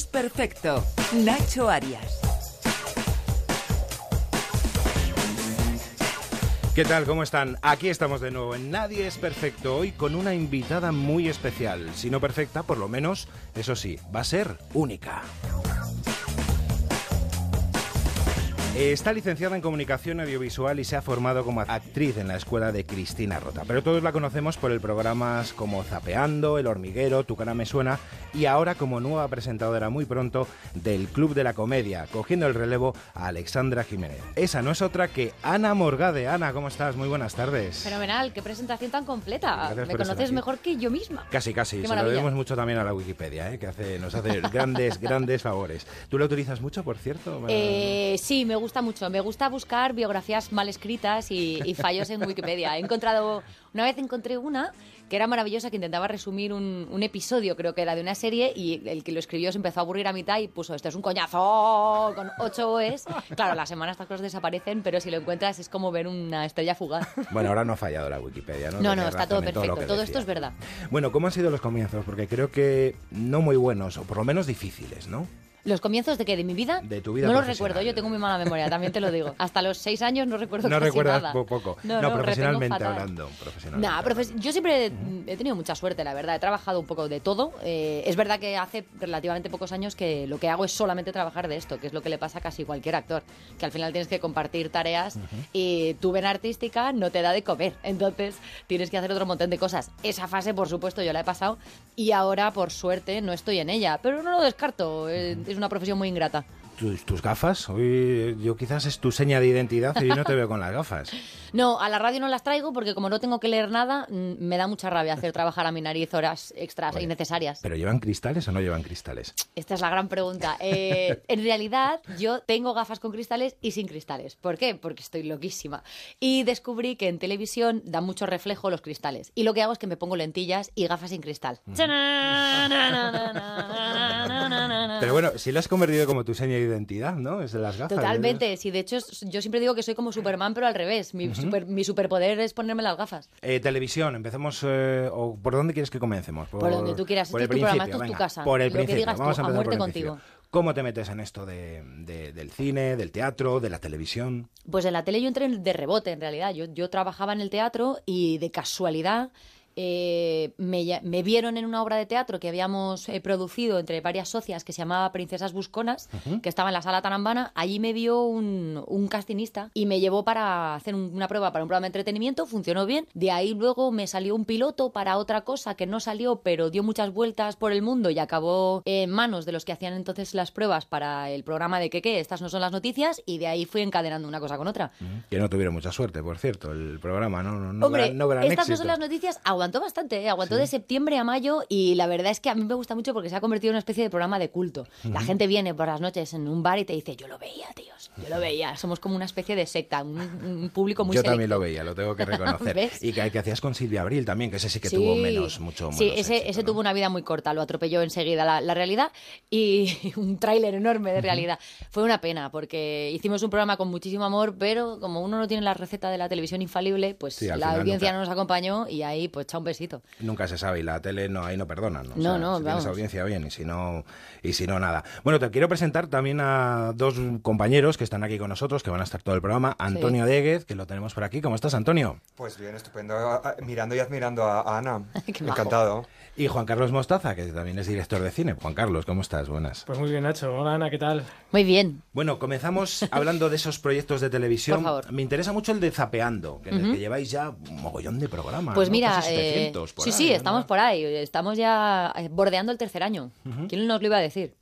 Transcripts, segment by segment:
Es perfecto. Nacho Arias. ¿Qué tal? ¿Cómo están? Aquí estamos de nuevo en Nadie es Perfecto, hoy con una invitada muy especial. Si no perfecta, por lo menos, eso sí, va a ser única. Está licenciada en comunicación audiovisual y se ha formado como actriz en la escuela de Cristina Rota. Pero todos la conocemos por el programas como Zapeando, El Hormiguero, Tu cara me suena y ahora como nueva presentadora muy pronto del Club de la Comedia, cogiendo el relevo a Alexandra Jiménez. Esa no es otra que Ana Morgade. Ana, ¿cómo estás? Muy buenas tardes. Fenomenal, qué presentación tan completa. Me conoces mejor que yo misma. Casi, casi. Se lo debemos mucho también a la Wikipedia, ¿eh? que hace, nos hace grandes, grandes favores. ¿Tú la utilizas mucho, por cierto? Eh, sí, me gusta mucho. Me gusta buscar biografías mal escritas y, fallos en Wikipedia. He encontrado, una vez encontré una que era maravillosa, que intentaba resumir un, episodio, creo que era de una serie, y el que lo escribió se empezó a aburrir a mitad y puso, esto es un coñazo con ocho OEs. Claro, las semanas estas cosas desaparecen, pero si lo encuentras es como ver una estrella fugaz. Bueno, ahora no ha fallado la Wikipedia, ¿no? No, no, está todo perfecto, todo, esto es verdad. Bueno, ¿cómo han sido los comienzos? Porque creo que no muy buenos, o por lo menos difíciles, ¿no? ¿Los comienzos de qué? ¿De mi vida? De tu vida No los recuerdo, yo tengo muy mala memoria, también te lo digo. Hasta los seis años no recuerdo No casi recuerdas nada. poco. No, profesionalmente hablando. Profesionalmente yo siempre he tenido mucha suerte, la verdad. He trabajado un poco de todo. Eh, es verdad que hace relativamente pocos años que lo que hago es solamente trabajar de esto, que es lo que le pasa a casi cualquier actor. Que al final tienes que compartir tareas y tu vena artística no te da de comer. Entonces tienes que hacer otro montón de cosas. Esa fase, por supuesto, yo la he pasado y ahora, por suerte, no estoy en ella. Pero no lo descarto. Es una profesión muy ingrata tus, gafas. Hoy yo quizás es tu seña de identidad y yo no te veo con las gafas. No, a la radio no las traigo porque como no tengo que leer nada, mm, me da mucha rabia hacer trabajar a mi nariz horas extras innecesarias. ¿Pero llevan cristales o no llevan cristales? Esta es la gran pregunta. Eh, en realidad, yo tengo gafas con cristales y sin cristales. ¿Por qué? Porque estoy loquísima. Y descubrí que en televisión da mucho reflejo los cristales. Y lo que hago es que me pongo lentillas y gafas sin cristal. Pero bueno, si lo has convertido como tu seña de identidad, ¿no? Es de las gafas. Totalmente. Sí, de hecho, yo siempre digo que soy como Superman, pero al revés. Mi, mi superpoder es ponerme las gafas. Eh, televisión, empecemos. Eh, o ¿Por dónde quieres que comencemos? Por, donde tú quieras. Por el tu programa, es tu casa. Por el Lo que digas Vamos tú, a, a muerte contigo. ¿Cómo te metes en esto de, del cine, del teatro, de la televisión? Pues en la tele yo entré de rebote, en realidad. Yo, yo trabajaba en el teatro y de casualidad eh, me, vieron en una obra de teatro que habíamos eh, producido entre varias socias que se llamaba Princesas Busconas, que estaba en la sala Tarambana. Allí me vio un, un castinista y me llevó para hacer una prueba para un programa de entretenimiento. Funcionó bien. De ahí luego me salió un piloto para otra cosa que no salió, pero dio muchas vueltas por el mundo y acabó en manos de los que hacían entonces las pruebas para el programa de que qué, estas no son las noticias. Y de ahí fui encadenando una cosa con otra. Que no tuvieron mucha suerte, por cierto, el programa, ¿no? no, Hombre, estas no son las noticias aguantó bastante, ¿eh? aguantó de septiembre a mayo y la verdad es que a mí me gusta mucho porque se ha convertido en una especie de programa de culto. La gente viene por las noches en un bar y te dice, yo lo veía, tíos, yo lo veía. Somos como una especie de secta, un, público muy Yo también lo veía, lo tengo que reconocer. y que, que, hacías con Silvia Abril también, que ese sí que tuvo menos, mucho Sí, ese, ese tuvo una vida muy corta, lo atropelló enseguida la, la realidad y un tráiler enorme de realidad. Fue una pena porque hicimos un programa con muchísimo amor, pero como uno no tiene la receta de la televisión infalible, pues la audiencia no nos acompañó y ahí pues echa un besito. Nunca se sabe y la tele no ahí no perdonan. No, no, si tienes audiencia bien y si no y si no nada. Bueno, te quiero presentar también a dos compañeros que están aquí con nosotros, que van a estar todo el programa. Antonio sí. que lo tenemos por aquí. ¿Cómo estás, Antonio? Pues bien, estupendo. Mirando y admirando a Ana. Encantado. Y Juan Carlos Mostaza, que también es director de cine. Juan Carlos, ¿cómo estás? Buenas. Pues muy bien, Nacho. Hola, Ana, ¿qué tal? Muy bien. Bueno, comenzamos hablando de esos proyectos de televisión. Por favor. Me interesa mucho el de Zapeando, que, que lleváis ya un mogullón de programas. Pues mira, eh, sí, sí, estamos por ahí. Estamos ya eh, bordeando el tercer año. ¿Quién nos lo iba a decir?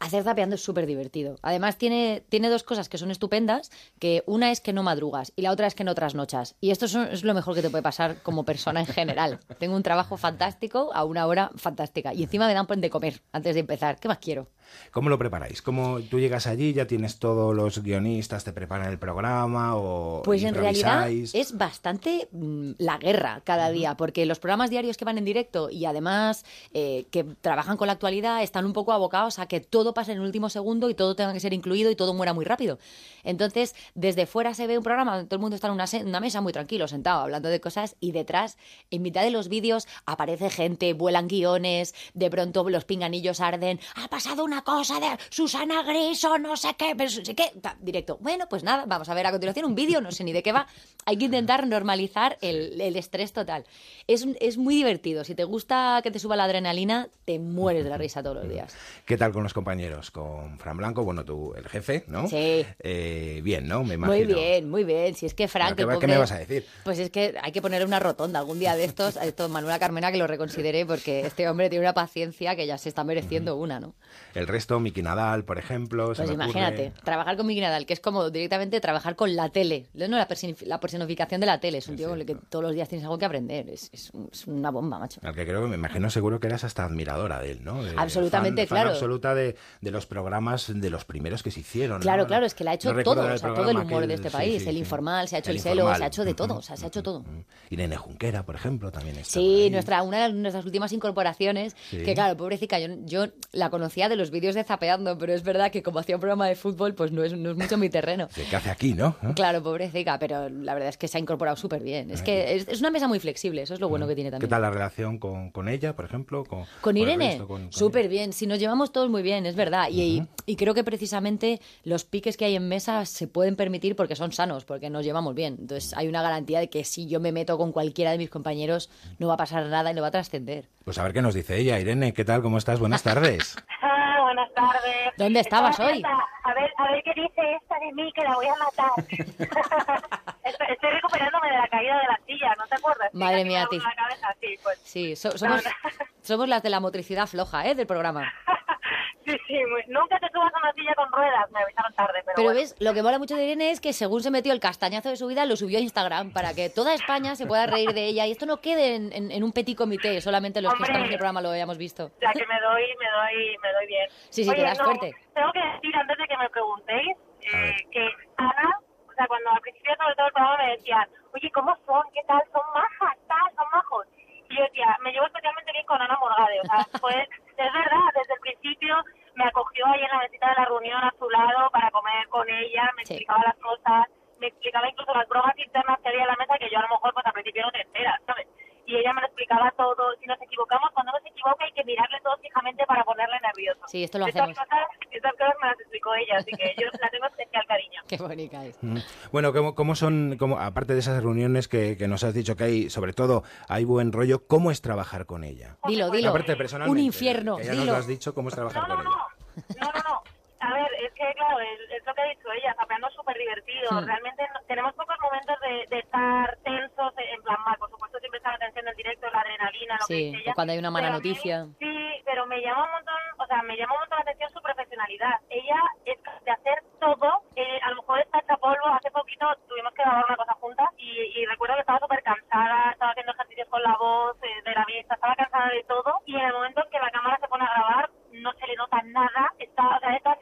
Hacer zapeando es súper divertido. Además, tiene, tiene dos cosas que son estupendas, que una es que no madrugas y la otra es que no trasnochas. Y esto es, lo mejor que te puede pasar como persona en general. Tengo un trabajo fantástico a una hora fantástica. Y encima me dan de comer antes de empezar. ¿Qué más quiero? ¿Cómo lo preparáis? ¿Cómo tú llegas allí, ya tienes todos los guionistas, te preparan el programa o Pues en realidad es bastante mm, la guerra cada día, porque los programas diarios que van en directo y además eh, que trabajan con la actualidad están un poco abocados a que todo pase en el último segundo y todo tenga que ser incluido y todo muera muy rápido. Entonces, desde fuera se ve un programa donde todo el mundo está en una, una mesa muy tranquilo, sentado, hablando de cosas y detrás, en mitad de los vídeos, aparece gente, vuelan guiones, de pronto los pinganillos arden, ha pasado una una cosa de Susana Griso, no sé qué, pero no sé qué. Directo. Bueno, pues nada, vamos a ver a continuación un vídeo, no sé ni de qué va. Hay que intentar normalizar el, el estrés total. Es, es muy divertido. Si te gusta que te suba la adrenalina, te mueres de la risa todos los días. ¿Qué tal con los compañeros? Con Fran Blanco, bueno, tú, el jefe, ¿no? Sí. Eh, bien, ¿no? Me imagino. Muy bien, muy bien. Si es que Frank, ¿Qué, el qué pobre- me vas a decir? Pues es que hay que ponerle una rotonda algún día de estos. A esto Manuela Carmena que lo reconsidere porque este hombre tiene una paciencia que ya se está mereciendo una, ¿no? El resto, Miki Nadal, por ejemplo. se Pues ocurre. imagínate, trabajar con Miki Nadal, que es como directamente trabajar con la tele, no la, personifi- la personificación de la tele, es un Es tío con el que todos los días tienes algo que aprender, es, es un- es una bomba, macho. Al que creo que me imagino seguro que eras hasta admiradora de él, ¿no? De- Absolutamente, fan- fan claro. absoluta de, de los programas de los primeros que se hicieron. ¿no? Claro, claro, es que le ha hecho No todo, el o sea, todo el humor de este sí, país, sí, el sí. informal, se ha hecho el, El celo, se ha hecho de todo, o sea, se ha hecho todo. ujú. Irene Junquera, por ejemplo, también está Sí, nuestra, una de nuestras últimas incorporaciones, que claro, pobrecita, yo, yo la conocía de los vídeos de Zapeando, pero es verdad que como hacía un programa de fútbol, pues no es, no es mucho mi terreno. Sí, ¿Qué hace aquí, no? ¿Eh? Claro, pobrecita, pero la verdad es que se ha incorporado súper bien. Es que es, es una mesa muy flexible, eso es lo bueno que tiene ¿Qué también. tal la relación con, con ella, por ejemplo? Con, Con Irene, súper bien. Si nos llevamos todos muy bien, es verdad. Y, y- y creo que precisamente los piques que hay en mesa se pueden permitir porque son sanos, porque nos llevamos bien. Entonces hay una garantía de que si yo me meto con cualquiera de mis compañeros no va a pasar nada y no va a trascender. Pues a ver qué nos dice ella. Irene, ¿qué tal? ¿Cómo estás? Buenas tardes. Tardes. ¿Dónde estabas Estaba hoy? A ver, a ver qué dice esta de mí, que la voy a matar. estoy, estoy recuperándome de la caída de la silla, ¿no te acuerdas? Madre mía, doblo ti. sí, pues. Sí, so- somos, No, somos las de la motricidad floja, ¿eh? Del programa. sí, sí, muy- nunca te subas a una silla con ruedas, me avisaron tarde, pero, Pero bueno. ves, lo que mola mucho de Irene es que según se metió el castañazo de su vida, lo subió a Instagram para que toda España se pueda reír de ella y esto no quede en, en- en un petit comité, solamente los que Hombre. estamos en el programa lo hayamos visto. O sea, que me doy, me doy, me doy bien. Sí, sí, te Oye, das no, fuerte. Tengo que decir, antes de que me preguntéis, eh, que Ana, o sea, cuando al principio sobre todo el programa me decían, oye, ¿cómo son? ¿Qué tal? ¿Son majas? ¿Tal? ¿Son majos? Y yo decía, me llevo especialmente bien con Ana Morgade. O sea, fue, es verdad, desde el principio me acogió ahí en la mesita de la reunión a su lado para comer con ella, me Sí. explicaba las cosas, me explicaba incluso las bromas internas que había en la mesa que yo a lo mejor pues al principio no te enteras, ¿sabes? Y ella me lo explicaba todo. Si nos equivocamos, cuando uno se equivoca hay que mirarle todo fijamente para ponerle nervioso. Sí, esto lo Estas hacemos. cosas, estas cosas me las explicó ella, así que yo la tengo especial cariño. Qué bonita es. Mm. Bueno, ¿cómo, cómo son, cómo, aparte de esas reuniones que, que nos has dicho que hay, sobre todo, hay buen rollo, ¿cómo es trabajar con ella? Dilo, dilo. Aparte, personalmente. Un infierno, ya nos dilo. lo has dicho, ¿cómo es trabajar No, con no, ella? no, no, no. A ver, es que claro, es, es lo que ha dicho ella, Zapeando es súper divertido. Hmm. Realmente no- tenemos pocos momentos de, de estar tensos, en plan mal. Por supuesto, siempre está la tensión del directo, la adrenalina, lo Sí, que dice ella. o cuando hay una mala Pero noticia. Sí, pero me llama un montón, o sea, me llama un montón la atención su profesionalidad. Ella es de hacer todo. eh, a lo mejor está hecha polvo. Hace poquito tuvimos que grabar una cosa juntas y, y recuerdo que estaba súper cansada, estaba haciendo ejercicios con la voz, eh, de la vista, estaba cansada de todo. Y en el momento en que la cámara se pone a grabar, no se le nota nada. Está, o sea, está siempre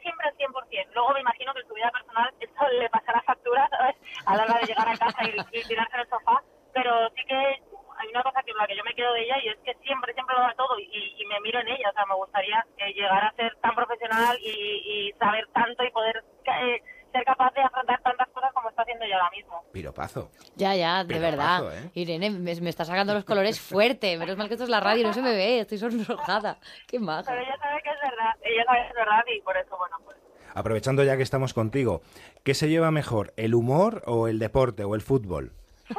al 100%. Luego me imagino que en su vida personal esto le pasará factura, ¿sabes? A la hora de llegar a casa y, y tirarse en el sofá. Pero sí que hay una cosa que la que yo me quedo de ella y es que siempre, siempre lo da todo y, y me miro en ella. O sea, me gustaría eh, llegar a ser tan profesional y, y saber tanto y poder eh, ser capaz de afrontar tantas cosas como está haciendo ella ahora mismo. Piropazo. Ya, ya, de Pero verdad. ¿eh? Irene, me, me está sacando los colores fuerte. Menos mal que esto es la radio y no se me ve. Estoy sonrojada. Qué maja. Pero ella sabe que es verdad. Ella sabe que es verdad y por eso, bueno, pues Aprovechando ya que estamos contigo, ¿qué se lleva mejor, el humor o el deporte o el fútbol?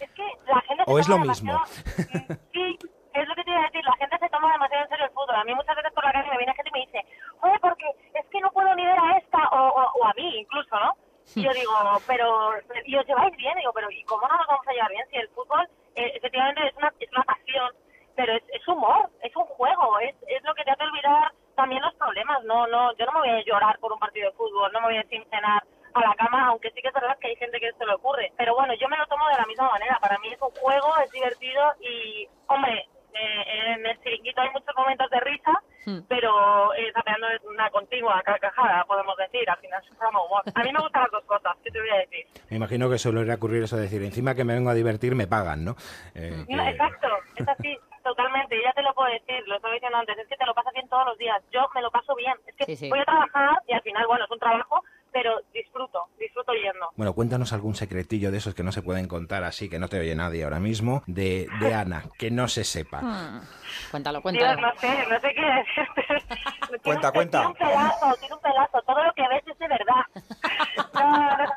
Es que la gente se ¿O es lo mismo? Mm, Sí, es lo que te iba a decir. La gente se toma demasiado en serio el fútbol. A mí muchas veces por la calle me viene gente y me dice, oye, porque es que no puedo ni ver a esta, o, o, o a mí incluso, ¿no? Y yo digo, pero, y os lleváis bien, digo, pero ¿y cómo no nos vamos a llevar bien si el fútbol eh, efectivamente es una, es una pasión, pero es, es humor, es un juego, es, es lo que te hace olvidar también los problemas. No, no, yo no me voy a llorar por un partido de fútbol, no me voy a cenar a la cama, aunque sí que es verdad que hay gente que se le ocurre. Pero bueno, yo me lo tomo de la misma manera. Para mí es un juego, es divertido y, hombre, eh, en el chiringuito hay muchos momentos de risa, Hmm. pero eh, Zapeando es una continua carcajada, podemos decir. Al final es un programa humor. A mí me gustan las dos cosas, ¿qué te voy a decir? Me imagino que suele ocurrir eso de decir, encima que me vengo a divertir, me pagan, ¿no? Eh, No, que- Exacto, es así, totalmente. Ya te lo puedo decir, lo estaba diciendo antes, es que te lo pasas bien todos los días. Yo me lo paso bien. Es que Sí, sí. voy a trabajar y al final, bueno, es un trabajo, pero disfruto, disfruto yendo. Bueno, cuéntanos algún secretillo de esos que no se pueden contar así, que no te oye nadie ahora mismo, de, de Ana, que no se sepa. Hmm. Cuéntalo, Dios, cuéntalo. no sé, no sé qué decirte. Cuenta, cuenta. Tiene un pedazo, tiene un pedazo. Todo lo que ves es de verdad. No, no, no.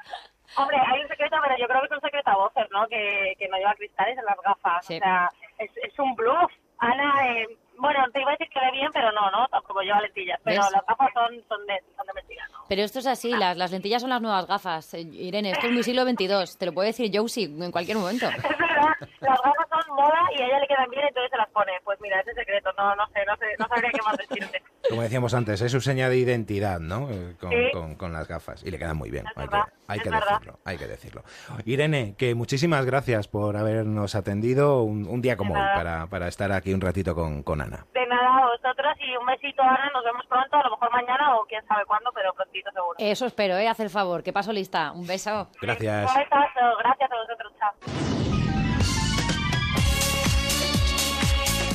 Hombre, hay un secreto, pero yo creo que es un secreto a voces, ¿no? Que, que no lleva cristales en las gafas. Sí. O sea, es, es un bluff. Ana, eh, bueno, te iba a decir que ve bien, pero no, ¿no? Tampoco lleva lentillas. Pero ¿Ves? las gafas son, son, de, son de mentira, ¿no? Pero esto es así, las, las lentillas son las nuevas gafas. Eh, Irene, esto es muy siglo XXII. Te lo puede decir Josie en cualquier momento. Es verdad, las gafas son moda y a ella le quedan bien, entonces se las pone. Pues mira, ese secreto, no, no sé, no sé, no sabría qué más decirte. Como decíamos antes, es su seña de identidad, ¿no? Eh, Con, Sí. con- con las gafas. Y le quedan muy bien, Es hay que, hay decirlo, hay que decirlo. Irene, que muchísimas gracias por habernos atendido un, un día como De hoy para, para estar aquí un ratito con, con Ana. De nada a vosotros y un besito, Ana. Nos vemos pronto, a lo mejor mañana o quién sabe cuándo, pero prontito seguro. Eso espero, ¿eh? Haz el favor, que paso lista. Un beso. Gracias. Un besazo, gracias a vosotros, chao.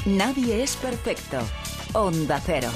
Nadie es perfecto. Onda Cero.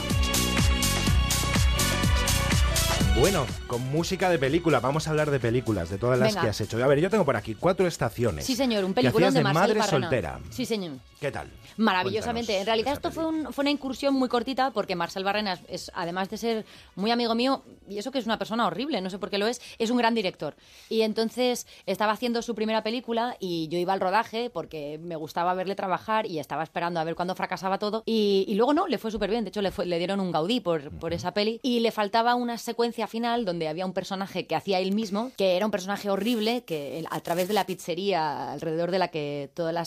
Bueno, con música de película, vamos a hablar de películas, de todas las Venga. que has hecho. A ver, yo tengo por aquí cuatro estaciones. Sí, señor, un hacías de madre soltera. Sí, señor. ¿Qué tal? Maravillosamente. Cuéntanos En realidad esto fue, peli. un- fue una incursión muy cortita porque Marcel Barrena es, es, además de ser muy amigo mío, y eso que es una persona horrible, no sé por qué lo es, es un gran director. Y entonces estaba haciendo su primera película y yo iba al rodaje porque me gustaba verle trabajar y estaba esperando a ver cuándo fracasaba todo. Y, y luego no, le fue súper bien. De hecho, le, fue- le dieron un Gaudí por, por esa peli. Y le faltaba una secuencia final donde había un personaje que hacía él mismo, que era un personaje horrible, que a través de la pizzería alrededor de la que toda la,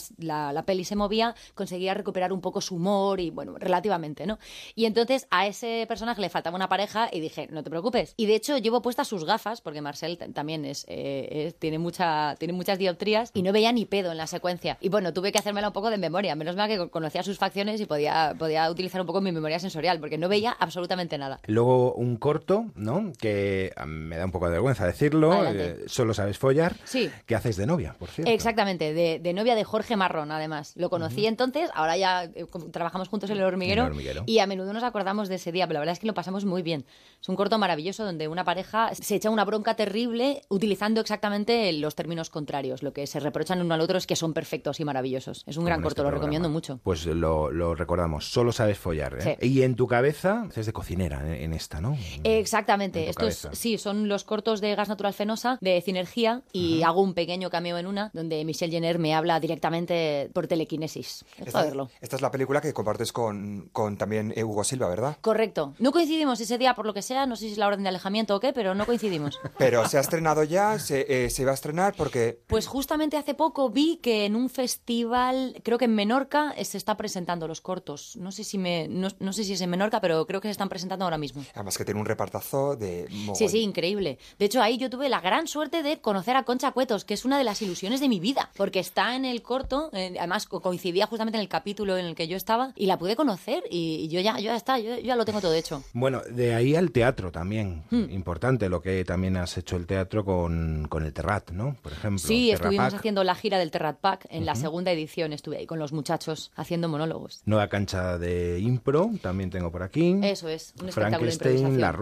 la peli se movía, conseguía recuperar un poco su humor y, bueno, relativamente, ¿no? Y entonces a ese personaje le faltaba una pareja y dije, no te preocupes. Y de hecho llevo puestas sus gafas, porque Marcel también es, eh, es- tiene, mucha, tiene muchas dioptrías y no veía ni pedo en la secuencia. Y bueno, tuve que hacérmela un poco de memoria. Menos mal que con- conocía sus facciones y podía, podía utilizar un poco mi memoria sensorial, porque no veía absolutamente nada. Luego un corto, ¿no? Que a mí me da un poco de vergüenza decirlo. Eh, solo sabes follar. Sí. Que haces de novia, por cierto. Exactamente, de, de novia de Jorge Marrón, además. Lo conocí entonces, ahora ya eh, trabajamos juntos en el hormiguero, En El Hormiguero. y a menudo nos acordamos de ese día, pero la verdad es que lo pasamos muy bien. Es un corto maravilloso donde una pareja se echa una bronca terrible utilizando exactamente los términos contrarios. Lo que se reprochan uno al otro es que son perfectos y maravillosos. Es un gran Como corto, este lo programa. recomiendo mucho. Pues lo, lo recordamos, solo sabes follar. ¿eh? Sí. Y en tu cabeza, haces de cocinera en esta, ¿no? Exactamente. En tu Esto es, cabeza. sí, son los cortos de Gas Natural Fenosa, de Sinergia, y hago un pequeño cameo en una, donde Michelle Jenner me habla directamente por telequinesis. Esta, verlo. esta es la película que compartes con, con también eh, Hugo Silva, ¿verdad? Correcto. No coincidimos ese día por lo que sea, no sé si es la orden de alejamiento o qué, pero no coincidimos. Pero se ha estrenado ya, se, eh, se va a estrenar porque... Pues justamente hace poco vi que en un festival, creo que en Menorca, eh, se está presentando los cortos. No sé si me, no, no sé si es en Menorca, pero creo que se están presentando ahora mismo. Además que tiene un repartazo de... Sí, sí, increíble. De hecho, ahí yo tuve la gran suerte de conocer a Concha Cuetos, que es una de las ilusiones de mi vida, porque está en el corto, eh, además co- coincidía justamente en el capítulo en el que yo estaba, y la pude conocer, y, y yo ya, yo ya está, yo, yo ya lo tengo todo hecho. Bueno, de ahí al teatro también. Hmm. Importante lo que también has hecho el teatro con, con el Terrat, ¿no? Por ejemplo. Sí, estuvimos Pack, haciendo la gira del Terrat Pack, en la segunda edición estuve ahí con los muchachos haciendo monólogos. Nueva cancha de impro, también tengo por aquí. Eso es, un Frankenstein. Las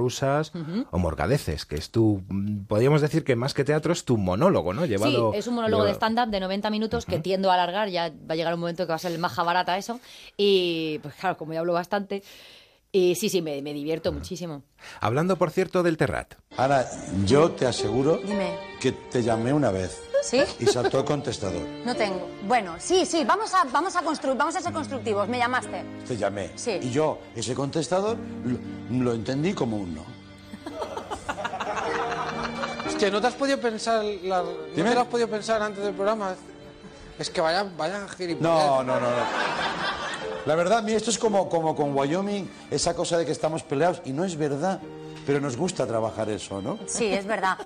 Rusas o Morgadeces, que es tu... Podríamos decir que más que teatro es tu monólogo, ¿no? Llevado, sí, es un monólogo de stand-up de 90 minutos que tiendo a alargar, ya va a llegar un momento que va a ser el más barata eso. Y pues claro, como ya hablo bastante. Y sí, sí, me, me divierto muchísimo. Hablando, por cierto, del Terrat. Ahora, yo te aseguro Dime. que te llamé una vez ¿Sí? y saltó el contestador. No tengo. Bueno, sí, sí, vamos a, vamos a construir, vamos a ser constructivos. Me llamaste. Te llamé. Sí. Y yo, ese contestador, lo, lo entendí como un no. Hostia, ¿no te has podido pensar la- ¿no te lo has podido pensar antes del programa? Es que vaya, vaya gilipollas. No, no, no, no. La verdad, a mí esto es como, como con Wyoming, esa cosa de que estamos peleados, y no es verdad, pero nos gusta trabajar eso, ¿no? Sí, es verdad.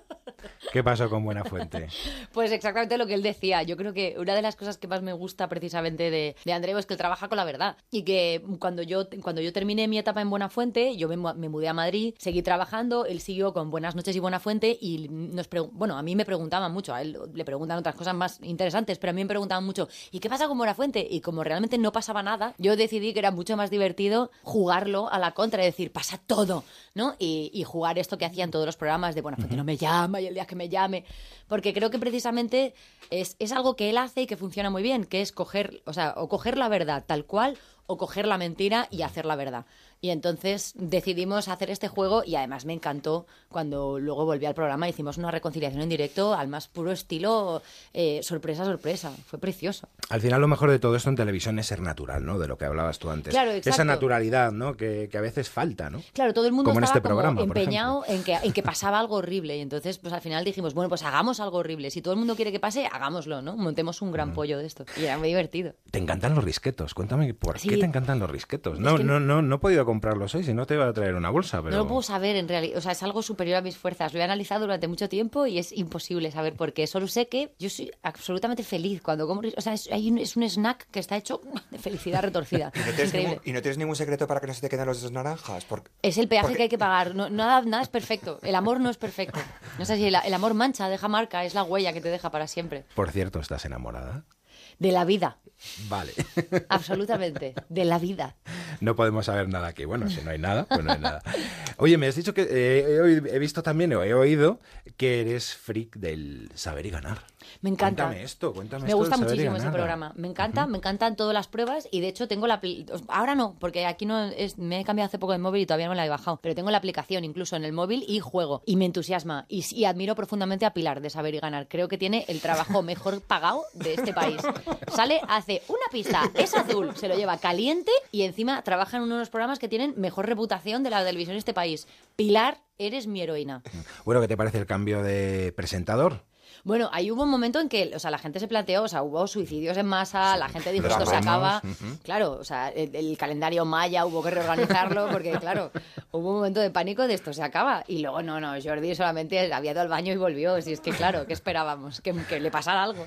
¿Qué pasó con Buenafuente? Pues exactamente lo que él decía. Yo creo que una de las cosas que más me gusta precisamente de, de Andreu es que él trabaja con la verdad. Y que cuando yo, cuando yo terminé mi etapa en Buenafuente, yo me, mu- me mudé a Madrid, seguí trabajando, él siguió con Buenas noches y Buenafuente y nos bueno, a mí me preguntaban mucho, a él le preguntan otras cosas más interesantes, pero a mí me preguntaban mucho, ¿y qué pasa con Buenafuente? Y como realmente no pasaba nada, yo decidí que era mucho más divertido jugarlo a la contra y decir, pasa todo, ¿no? Y, y jugar esto que hacían todos los programas de Buenafuente no me llama y el el día que me llame, porque creo que precisamente es, es algo que él hace y que funciona muy bien, que es coger, o sea, o coger la verdad tal cual o coger la mentira y hacer la verdad. Y entonces decidimos hacer este juego y además me encantó cuando luego volví al programa, hicimos una reconciliación en directo al más puro estilo eh, sorpresa, sorpresa. Fue precioso. Al final lo mejor de todo esto en televisión es ser natural, ¿no? De lo que hablabas tú antes. Claro, exacto. Esa naturalidad, ¿no? Que, que a veces falta, ¿no? Claro, todo el mundo Como en este programa, empeñado en que, en que pasaba algo horrible. Y entonces, pues al final dijimos, bueno, pues hagamos algo horrible. Si todo el mundo quiere que pase, hagámoslo, ¿no? Montemos un Mm. gran pollo de esto. Y era muy divertido. Te encantan los risquetos. Cuéntame por Sí. qué te encantan los risquetos. No, no, no, no he podido comprarlos hoy, si no te iba a traer una bolsa, pero... No lo puedo saber en realidad, o sea, es algo superior a mis fuerzas. Lo he analizado durante mucho tiempo y es imposible saber por qué. Solo sé que yo soy absolutamente feliz cuando como, o sea, es, hay un, es un snack que está hecho de felicidad retorcida. ¿Y no, Es tienes increíble. ningún, y no tienes ningún secreto para que no se te queden los dos naranjas? Porque, Es el peaje porque- que hay que pagar. No- nada, nada es perfecto. El amor no es perfecto. No sé si el, el amor mancha, deja marca, es la huella que te deja para siempre. Por cierto, ¿estás enamorada? De la vida, Vale. absolutamente. De la vida. no podemos saber nada aquí. Bueno, si no hay nada, pues no hay nada. Oye, me has dicho que eh, he, he visto también, o he oído, que eres freak del saber y ganar. Me encanta. Cuéntame esto, cuéntame Me esto gusta saber y muchísimo ese programa. Me encanta, me encantan todas las pruebas y de hecho tengo la ahora no, porque aquí no es, me he cambiado hace poco de móvil y todavía no me la he bajado, pero tengo la aplicación incluso en el móvil y juego y me entusiasma y, y admiro profundamente a Pilar de Saber y Ganar. Creo que tiene el trabajo mejor pagado de este país. Sale, hace una pista, es azul, se lo lleva caliente y encima trabaja en uno de los programas que tienen mejor reputación de la televisión de este país. Pilar, eres mi heroína. Bueno, ¿qué te parece el cambio de presentador? Bueno, ahí hubo un momento en que, o sea, la gente se planteó, o sea, hubo suicidios en masa, la gente dijo esto se acaba. Claro, o sea, el, el calendario maya hubo que reorganizarlo porque, claro, hubo un momento de pánico de esto se acaba. Y luego, no, no, Jordi solamente había ido al baño y volvió. Si es que, claro, ¿qué esperábamos? Que, que le pasara algo.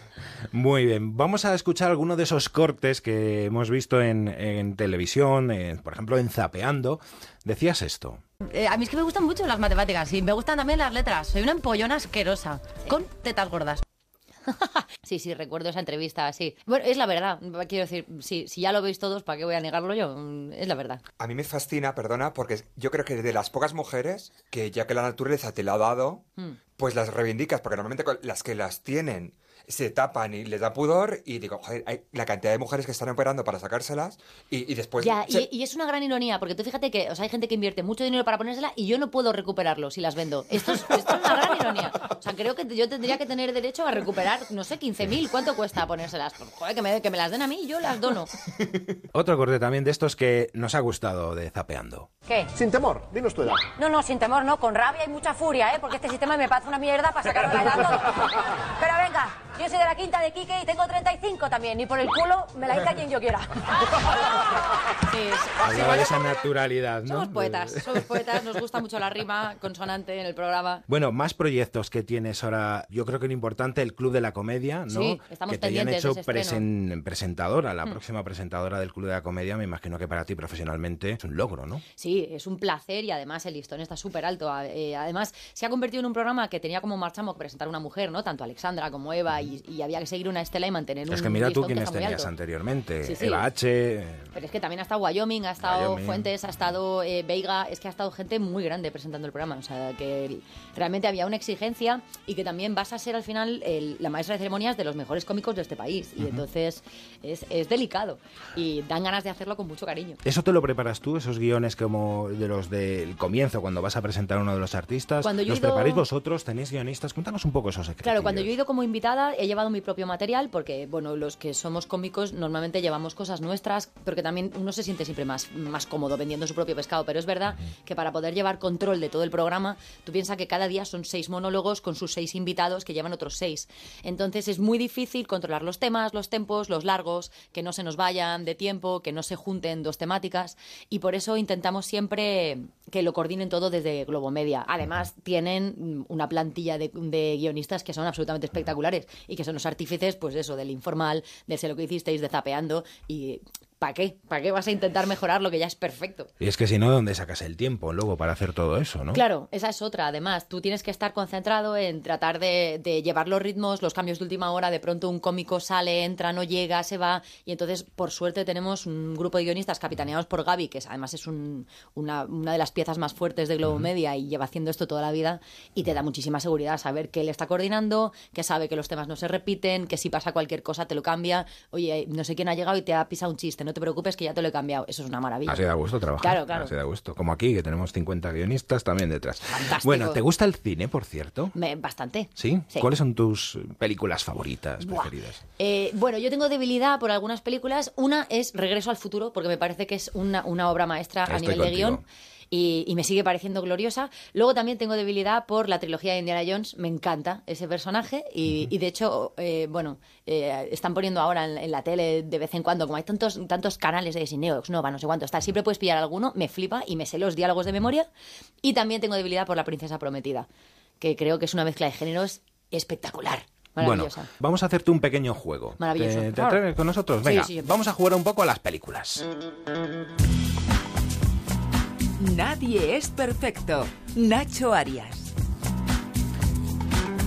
Muy bien, vamos a escuchar algunos de esos cortes que hemos visto en, en televisión, en- por ejemplo, en Zapeando. Decías esto. Eh, a mí es que me gustan mucho las matemáticas y me gustan también las letras. Soy una empollona asquerosa, con tetas gordas. Sí, sí, recuerdo esa entrevista, sí. Bueno, es la verdad. Quiero decir, sí, si ya lo veis todos, ¿para qué voy a negarlo yo? Mm, Es la verdad. A mí me fascina, perdona, porque yo creo que de las pocas mujeres que ya que la naturaleza te la ha dado, Hmm. pues las reivindicas, porque normalmente las que las tienen se tapan y les da pudor y digo, joder, hay la cantidad de mujeres que están operando para sacárselas y, y después... Ya, se- y, y es una gran ironía, porque tú fíjate que o sea, hay gente que invierte mucho dinero para ponérsela y yo no puedo recuperarlo si las vendo. Esto es, esto es una gran ironía. O sea, creo que yo tendría que tener derecho a recuperar, no sé, 15.000. ¿Cuánto cuesta ponérselas? Pues, joder, que me, que me las den a mí y yo las dono. Otro corte también de estos que nos ha gustado de Zapeando. ¿Qué? Sin temor, dinos tu edad. No, no, sin temor, no, con rabia y mucha furia, ¿eh? Porque este sistema me parece una mierda para edad todo. Pero venga, yo soy de la quinta de Quique y tengo 35 también, y por el culo me la hinca quien yo quiera. Sí, sí. Hablaba de esa naturalidad, ¿no? Somos poetas, somos poetas, nos gusta mucho la rima consonante en el programa. Bueno, más proyectos que tienes ahora. Yo creo que lo importante, el Club de la Comedia, ¿no? Sí, estamos que te hayan hecho ese estreno. Presen- presentadora, la próxima presentadora del Club de la Comedia. Me imagino que para ti profesionalmente es un logro, ¿no? Sí, es un placer y además el listón está súper alto. A- eh, además, se ha convertido en un programa que tenía como marchamo presentar una mujer, ¿no? Tanto Alexandra como Eva, y, y había que seguir una estela y mantener un Es que mira tú muy tenías anteriormente. Sí, sí. Eva H. Pero es que también ha estado Wyoming, ha estado Wyoming. Fuentes, ha estado eh, Veiga, es que ha estado gente muy grande presentando el programa. O sea, que realmente había una exigencia y que también vas a ser al final el- la maestra de ceremonias de los mejores cómicos de este país. Y entonces es, es delicado y dan ganas de hacerlo con mucho cariño. ¿Eso te lo preparas tú, esos guiones como de los del comienzo, cuando vas a presentar a uno de los artistas? Cuando yo ¿Los ido- preparáis vosotros? ¿Tenéis guionistas? Cuéntanos un poco esos secretos. Claro, cuando yo he ido como invitada he llevado mi propio material porque, bueno, los que somos cómicos normalmente llevamos cosas nuestras porque también uno se siente siempre más, más cómodo vendiendo su propio pescado, pero es verdad que para poder llevar control de todo el programa, tú piensas que cada día son seis monólogos con sus seis invitados que llevan otros seis. Entonces es muy difícil controlar los temas, los tempos, los largos, que no se nos vayan de tiempo, que no se junten dos temáticas y por eso intentamos siempre que lo coordinen todo desde Globo Media. Además, tienen mm, una plantilla de, de guionistas que son absolutamente espectaculares y que son los artífices, pues eso, del informal, de sé lo que hicisteis, de zapeando y ¿para qué? ¿Para qué vas a intentar mejorar lo que ya es perfecto? Y es que si no, ¿dónde sacas el tiempo luego para hacer todo eso, no? Claro, esa es otra. Además, tú tienes que estar concentrado en tratar de, de llevar los ritmos, los cambios de última hora. De pronto un cómico sale, entra, no llega, se va. Y entonces, por suerte, tenemos un grupo de guionistas capitaneados por Gaby, que además es un- una, una de las piezas más fuertes de Globo Media y lleva haciendo esto toda la vida. Y te da muchísima seguridad saber que él está coordinando, que sabe que los temas no se repiten, que si pasa cualquier cosa te lo cambia. Oye, no sé quién ha llegado y te ha pisado un chiste, no te preocupes que ya te lo he cambiado. Eso es una maravilla. Así da gusto trabajar. Claro, claro. Así da gusto. Como aquí, que tenemos 50 guionistas también detrás. Fantástico. Bueno, ¿te gusta el cine, por cierto? Me- bastante. ¿Sí? Sí. ¿Cuáles son tus películas favoritas, preferidas? Eh, bueno, yo tengo debilidad por algunas películas. Una es Regreso al futuro, porque me parece que es una, una obra maestra a nivel contigo. de guion. Y, y me sigue pareciendo gloriosa. Luego también tengo debilidad por la trilogía de Indiana Jones. Me encanta ese personaje. Y, y de hecho, eh, bueno, eh, están poniendo ahora en, en la tele de vez en cuando, como hay tantos, tantos canales de Cineox, Nova, no sé cuánto, está, siempre puedes pillar alguno. Me flipa y me sé los diálogos de memoria. Y también tengo debilidad por la princesa prometida, que creo que es una mezcla de géneros espectacular. Bueno, vamos a hacerte un pequeño juego. Maravilloso. ¿Te, te atreves con nosotros? Sí, Venga, sí. vamos a jugar un poco a las películas. Nadie es perfecto. Nacho Arias.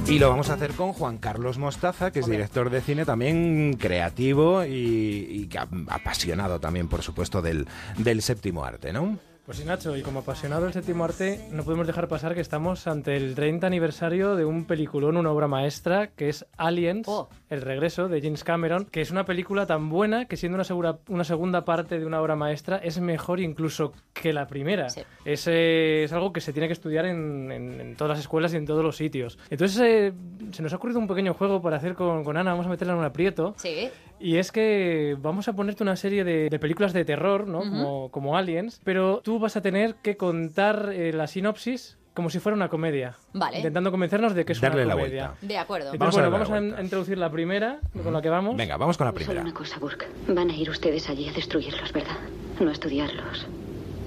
Y lo vamos a hacer con Juan Carlos Mostaza, que es director de cine también creativo y, apasionado también, por supuesto, del, del séptimo arte, ¿no? Pues sí, Nacho, y como apasionado del séptimo arte, no podemos dejar pasar que estamos ante el 30 aniversario de un peliculón, una obra maestra, que es Aliens, Oh. El regreso, de James Cameron, que es una película tan buena que siendo una, segura- una segunda parte de una obra maestra es mejor incluso que la primera. Sí. Es, eh, es algo que se tiene que estudiar en, en- en todas las escuelas y en todos los sitios. Entonces eh, se nos ha ocurrido un pequeño juego para hacer con, con Ana, vamos a meterla en un aprieto. Sí. Y es que vamos a ponerte una serie de, de películas de terror, ¿no? como, como Aliens, pero tú vas a tener que contar eh, la sinopsis como si fuera una comedia. Vale. Intentando convencernos de que es Darle la una comedia. vuelta. De acuerdo. Entonces, Vamos a bueno, darle vamos la a, vuelta. a introducir la primera, con la que vamos. Venga, vamos con la Solo primera. una cosa, Burke. Van a ir ustedes allí a destruirlos, ¿verdad? No a estudiarlos,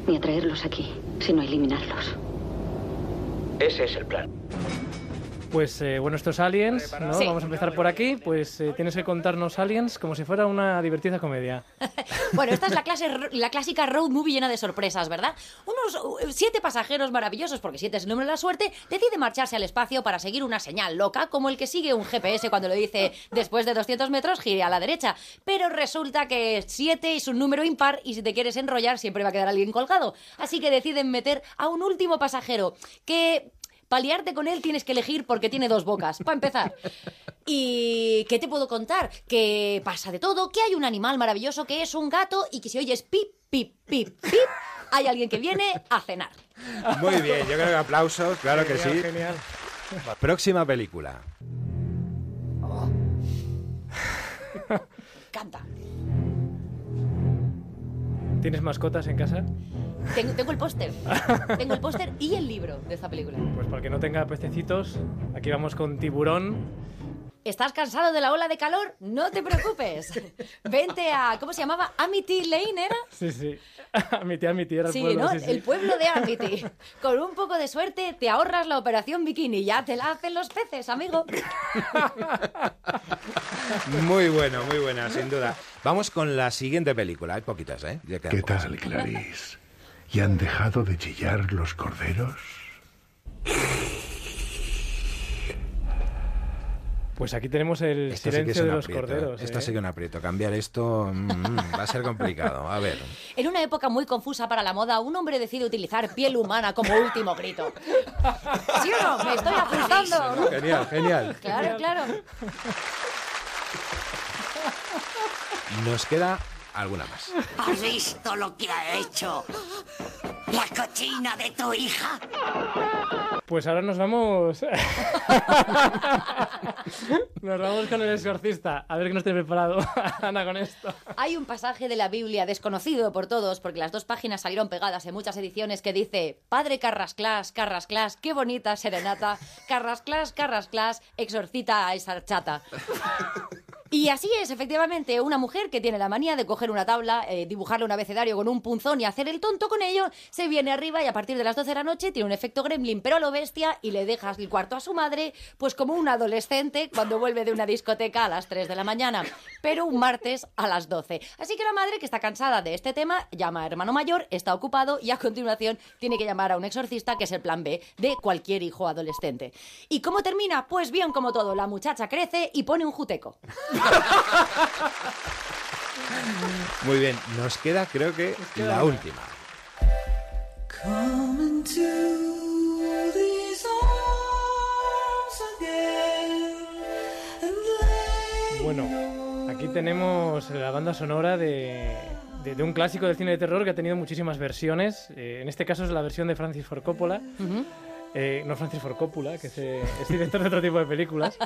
ni a traerlos aquí, sino a eliminarlos. Ese es el plan. Pues eh, bueno, estos Aliens, ¿no? Sí. Vamos a empezar por aquí. Pues eh, tienes que contarnos Aliens como si fuera una divertida comedia. Bueno, esta es la, clase, la clásica road movie llena de sorpresas, ¿verdad? Unos uh, siete pasajeros maravillosos, porque siete es el número de la suerte, deciden marcharse al espacio para seguir una señal loca, como el que sigue un GPS cuando le dice después de 200 metros gire a la derecha. Pero resulta que siete es un número impar y si te quieres enrollar siempre va a quedar alguien colgado. Así que deciden meter a un último pasajero que... Paliarte con él tienes que elegir porque tiene dos bocas, para empezar. ¿Y qué te puedo contar? Que pasa de todo, que hay un animal maravilloso que es un gato y que si oyes pip, pip, pip, pip, hay alguien que viene a cenar. Muy bien, yo creo que aplausos, claro que sí. Genial, genial. Próxima película. Canta. ¿Tienes mascotas en casa? Tengo, tengo el póster. Tengo el póster y el libro de esta película. Pues para que no tenga pececitos, aquí vamos con Tiburón. ¿Estás cansado de la ola de calor? No te preocupes. Vente a... ¿Cómo se llamaba? Amity Lane, ¿era? Sí, sí. a mi tía, mi tía era el Sí, pueblo, ¿no? sí, sí. El pueblo de Amity. Con un poco de suerte te ahorras la operación bikini. Ya te la hacen los peces, amigo. Muy bueno, muy buena, sin duda. Vamos con la siguiente película. Hay poquitas, ¿eh? Ya ¿Qué tal, Clarice? ¿Y han dejado de chillar los corderos? Pues aquí tenemos el Esta sí que es silencio un de los aprieto, ¿eh? corderos. Esta ¿eh? sí que un aprieto. Cambiar esto mm, va a ser complicado. A ver. En una época muy confusa para la moda, un hombre decide utilizar piel humana como último grito. ¿Sí o no? ¿Me estoy apuntando? Genial, genial. Claro, claro. Nos queda alguna más. ¿Has visto lo que ha hecho la cochina de tu hija? Pues ahora nos vamos. nos vamos con el exorcista. A ver qué nos tiene preparado Ana con esto. Hay un pasaje de la Biblia desconocido por todos, porque las dos páginas salieron pegadas en muchas ediciones, que dice: Padre Carrasclás, Carrasclás, qué bonita serenata. Carrasclás, Carrasclás, exorcita a esa chata. Y así es, efectivamente, una mujer que tiene la manía de coger una tabla, eh, dibujarle un abecedario con un punzón y hacer el tonto con ello, se viene arriba y a partir de las 12 de la noche tiene un efecto gremlin, pero a lo bestia, y le dejas el cuarto a su madre, pues como un adolescente cuando vuelve de una discoteca a las 3 de la mañana, pero un martes a las 12. Así que la madre, que está cansada de este tema, llama a hermano mayor, está ocupado y a continuación tiene que llamar a un exorcista, que es el plan B de cualquier hijo adolescente. ¿Y cómo termina? Pues bien como todo, la muchacha crece y pone un juteco. Muy bien, nos queda creo que queda la una. última. Bueno, aquí tenemos la banda sonora de, de- de un clásico del cine de terror que ha tenido muchísimas versiones. Eh, en este caso es la versión de Francis Ford Coppola. Eh, no Francis Ford Coppola, que es, eh, es director de otro tipo de películas.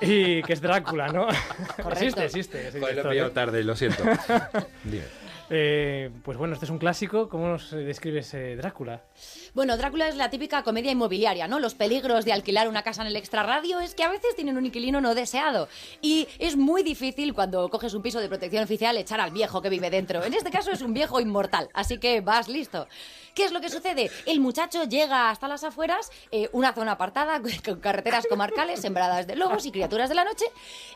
Y que es Drácula, ¿no? existe, existe. lo he ¿eh? tarde, lo siento. Dime. Eh, pues bueno, este es un clásico. ¿Cómo nos describes eh, Drácula? Bueno, Drácula es la típica comedia inmobiliaria, ¿no? Los peligros de alquilar una casa en el extrarradio es que a veces tienen un inquilino no deseado. Y es muy difícil cuando coges un piso de protección oficial echar al viejo que vive dentro. En este caso es un viejo inmortal, así que vas listo. ¿Qué es lo que sucede? El muchacho llega hasta las afueras, eh, una zona apartada con carreteras comarcales sembradas de lobos y criaturas de la noche,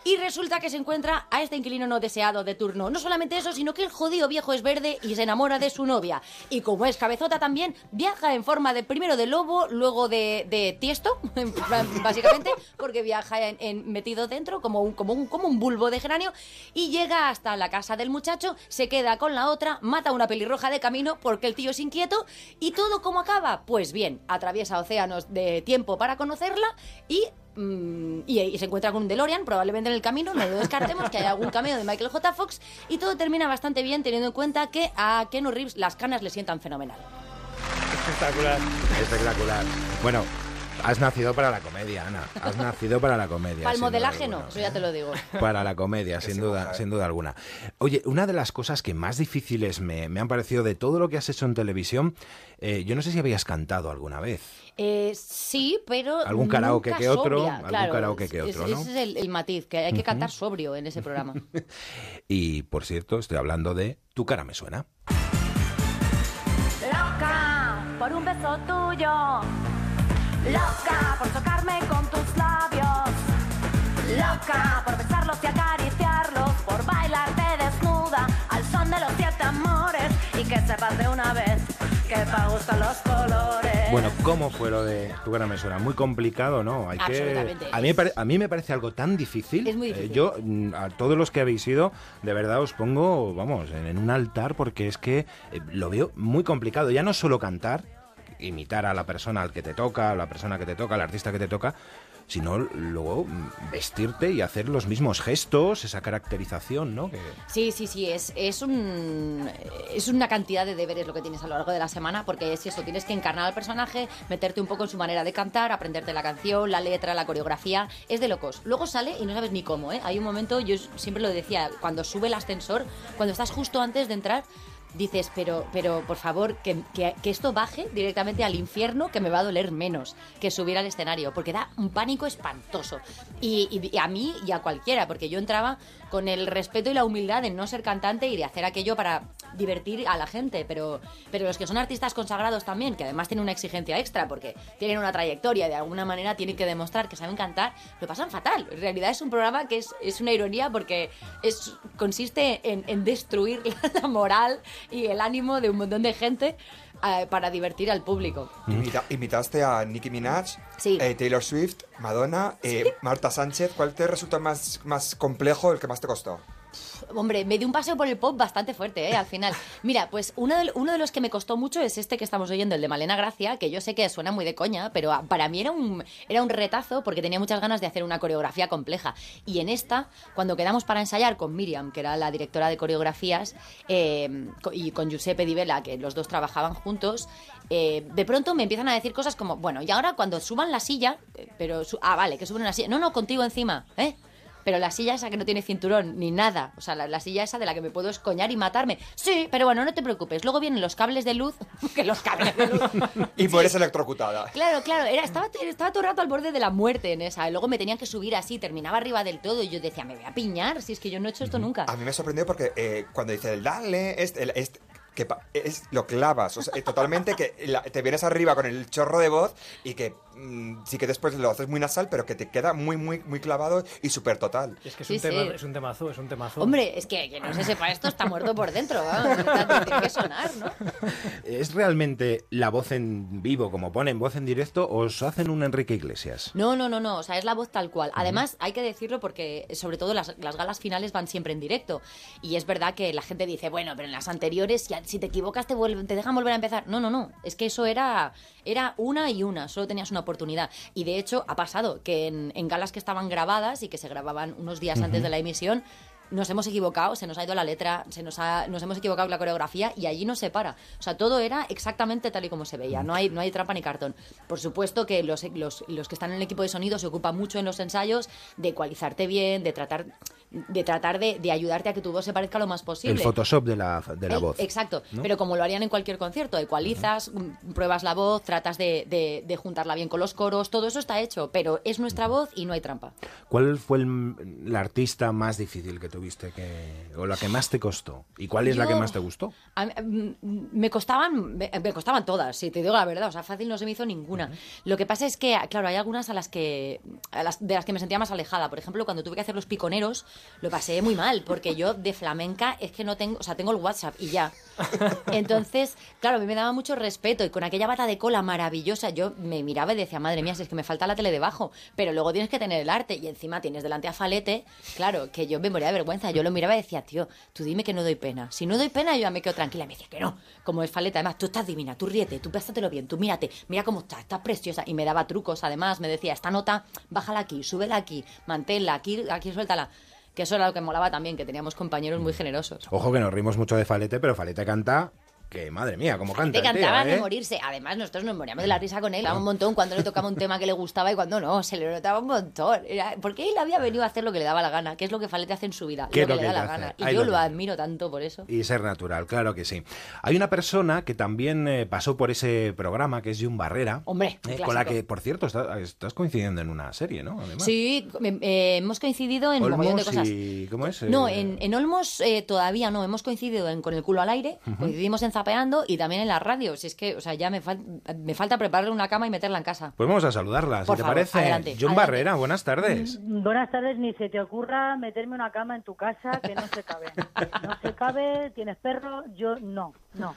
y resulta que se encuentra a este inquilino no deseado de turno. No solamente eso, sino que el jodido viejo es verde y se enamora de su novia. Y como es cabezota también, viaja en forma de primero de lobo, luego de, tiesto, básicamente, porque viaja metido dentro como un, como, un, como un bulbo de geranio, y llega hasta la casa del muchacho, se queda con la otra, mata a una pelirroja de camino porque el tío es inquieto, y todo como acaba, pues bien, atraviesa océanos de tiempo para conocerla y mm, y, y se encuentra con un DeLorean, probablemente en el camino, no lo descartemos, que hay algún cameo de Michael J. Fox, y todo termina bastante bien teniendo en cuenta que a Keanu Reeves las canas le sientan fenomenal. Espectacular. Espectacular. Bueno, has nacido para la comedia, Ana. Has nacido para la comedia. Para el modelaje no, eso ya te lo digo. Para la comedia, sin duda, sin duda alguna. Oye, una de las cosas que más difíciles me, me han parecido de todo lo que has hecho en televisión, eh, yo no sé si habías cantado alguna vez. Eh, sí, pero. Algún karaoke nunca que otro, sobria, algún claro, karaoke que es- otro, ¿no? Ese es el, el matiz, que hay que cantar sobrio en ese programa. Y, por cierto, estoy hablando de Tu cara me suena. Loca por un beso tuyo. Loca por tocarme con tus labios. Loca por besarlos y acariciarlos. Por bailarte desnuda al son de los siete amores. Y que sepas de una vez que pa' gustan los colores. Bueno, ¿cómo fue lo de Tu cara me suena? Muy complicado, ¿no? Hay que... Absolutamente. A mí, me pare- a mí me parece algo tan difícil. Es muy Eh, difícil. yo, mm, a todos los que habéis ido, de verdad os pongo, vamos, en, en un altar porque es que eh, lo veo muy complicado. Ya no solo cantar, imitar a la persona al que te toca, a la persona que te toca, al artista que te toca, sino luego vestirte y hacer los mismos gestos, esa caracterización, ¿no? Sí, sí, sí, es, es, un, es una cantidad de deberes lo que tienes a lo largo de la semana, porque es eso, tienes que encarnar al personaje, meterte un poco en su manera de cantar, aprenderte la canción, la letra, la coreografía, es de locos. Luego sale y no sabes ni cómo, ¿eh? Hay un momento, yo siempre lo decía, cuando sube el ascensor, cuando estás justo antes de entrar, dices, pero, pero por favor, que, que- esto baje directamente al infierno, que me va a doler menos que subir al escenario, porque da un pánico espantoso. Y, y- y a mí y a cualquiera, porque yo entraba con el respeto y la humildad de no ser cantante y de hacer aquello para divertir a la gente, pero, pero los que son artistas consagrados también, que además tienen una exigencia extra, porque tienen una trayectoria, de alguna manera tienen que demostrar que saben cantar, lo pasan fatal. En realidad es un programa que es, es una ironía porque es, consiste en, en destruir la moral y el ánimo de un montón de gente eh, para divertir al público. Imita- imitaste a Nicki Minaj, Sí. eh, Taylor Swift, Madonna, eh, Marta Sánchez. ¿Cuál te resultó más, más complejo, el que más te costó? Hombre, me di un paseo por el pop bastante fuerte, ¿eh? Al final. Mira, pues uno de, los que me costó mucho es este que estamos oyendo, el de Malena Gracia, que yo sé que suena muy de coña, pero a- para mí era un, era un retazo porque tenía muchas ganas de hacer una coreografía compleja. Y en esta, cuando quedamos para ensayar con Miriam, que era la directora de coreografías, eh, y con Giuseppe Di Vela, que los dos trabajaban juntos, eh, de pronto me empiezan a decir cosas como, bueno, y ahora cuando suban la silla, eh, pero... ah, vale, que suben una silla. No, no, contigo encima, ¿eh? Pero la silla esa que no tiene cinturón ni nada, o sea, la, la silla esa de la que me puedo escoñar y matarme. Sí, pero bueno, no te preocupes. Luego vienen los cables de luz, que los cables de luz. Y mueres electrocutada. Claro, claro, era, estaba, estaba todo el rato al borde de la muerte en esa. Luego me tenían que subir así, terminaba arriba del todo y yo decía, me voy a piñar, si es que yo no he hecho esto nunca. A mí me sorprendió porque eh, cuando dice el dale, este, el- este- que es, lo clavas, o sea, totalmente que la- te vienes arriba con el chorro de voz y que sí que después lo haces muy nasal, pero que te queda muy, muy, muy clavado y súper total. Es que es, Sí, un tema, sí. es un temazo, es un temazo. Hombre, es que, que no se sepa esto, está muerto por dentro, está- tiene que sonar, ¿no? ¿Es realmente la voz en vivo, como ponen voz en directo, o os hacen un Enrique Iglesias? No, no, no, no, o sea, es la voz tal cual. Además, hay que decirlo porque, sobre todo, las, las galas finales van siempre en directo. Y es verdad que la gente dice, bueno, pero en las anteriores, si, si te equivocas, te, vuelven- te dejan volver a empezar. No, no, no, es que eso era, era una y una, solo tenías una oportunidad. Y de hecho, ha pasado que en, en galas que estaban grabadas y que se grababan unos días antes de la emisión, nos hemos equivocado, se nos ha ido la letra, se nos, ha, nos hemos equivocado la coreografía y allí no se para. O sea, todo era exactamente tal y como se veía, no hay, no hay trampa ni cartón. Por supuesto que los, los, los que están en el equipo de sonido se ocupan mucho en los ensayos de ecualizarte bien, de tratar de, tratar de, de ayudarte a que tu voz se parezca lo más posible. El Photoshop de la, de la Eh, voz. Exacto, ¿no? pero como lo harían en cualquier concierto, ecualizas, mm, pruebas la voz, tratas de, de- de juntarla bien con los coros, todo eso está hecho, pero es nuestra voz y no hay trampa. ¿Cuál fue el, la artista más difícil que tuviste que, o la que más te costó? ¿Y cuál es la que más te gustó? A mí, mm, me costaban, me, me costaban todas, si te digo la verdad, o sea, fácil no se me hizo ninguna. Lo que pasa es que, claro, hay algunas a las que, a las, de las que me sentía más alejada. Por ejemplo, cuando tuve que hacer los piconeros, lo pasé muy mal, porque yo de flamenca es que no tengo, o sea, tengo el WhatsApp y ya. Entonces, claro, a mí me daba mucho respeto y con aquella bata de cola maravillosa, yo me miraba y decía, madre mía, si es que me falta la tele debajo, pero luego tienes que tener el arte y encima tienes delante a Falete, claro, que yo me moría de vergüenza, yo lo miraba y decía, tío, tú dime que no doy pena. Si no doy pena, yo ya me quedo tranquila. Y me decía que no, como es Falete, además, tú estás divina, tú ríete, tú pásatelo bien, tú mírate, mira cómo estás, estás preciosa. Y me daba trucos, además, me decía, esta nota, bájala aquí, súbela aquí, manténla aquí, aquí suéltala. Que eso era lo que molaba también, que teníamos compañeros muy generosos. Ojo que nos rimos mucho de Falete, pero Falete canta que, madre mía, cómo canta Te tío, cantaba de ¿eh? morirse. Además, nosotros nos moríamos de la risa con él. Daba un montón cuando le tocaba un tema que le gustaba y cuando no. Se le notaba un montón. Era- porque él había venido a hacer lo que le daba la gana, que es lo que Falete hace en su vida. ¿Qué lo que lo le da la gana. Y Ahí yo lo admiro tanto por eso. Y ser natural, claro que sí. Hay una persona que también eh, pasó por ese programa, que es Jun Barrera. Hombre, eh, con la que, por cierto, está- estás coincidiendo en una serie, ¿no? Además. Sí, hemos coincidido en un montón de cosas. y... ¿Cómo es? No, en, en Olmos todavía no. Hemos coincidido en Con el culo al aire, coincidimos en Y también en la radio. Si es que, o sea, ya me, fal- me falta prepararle una cama y meterla en casa. Pues vamos a saludarla, si Por te favor, parece. adelante, adelante. Barrera, buenas tardes. Buenas tardes, ni se te ocurra meterme una cama en tu casa que no se cabe. No se cabe, tienes perro, yo no, no.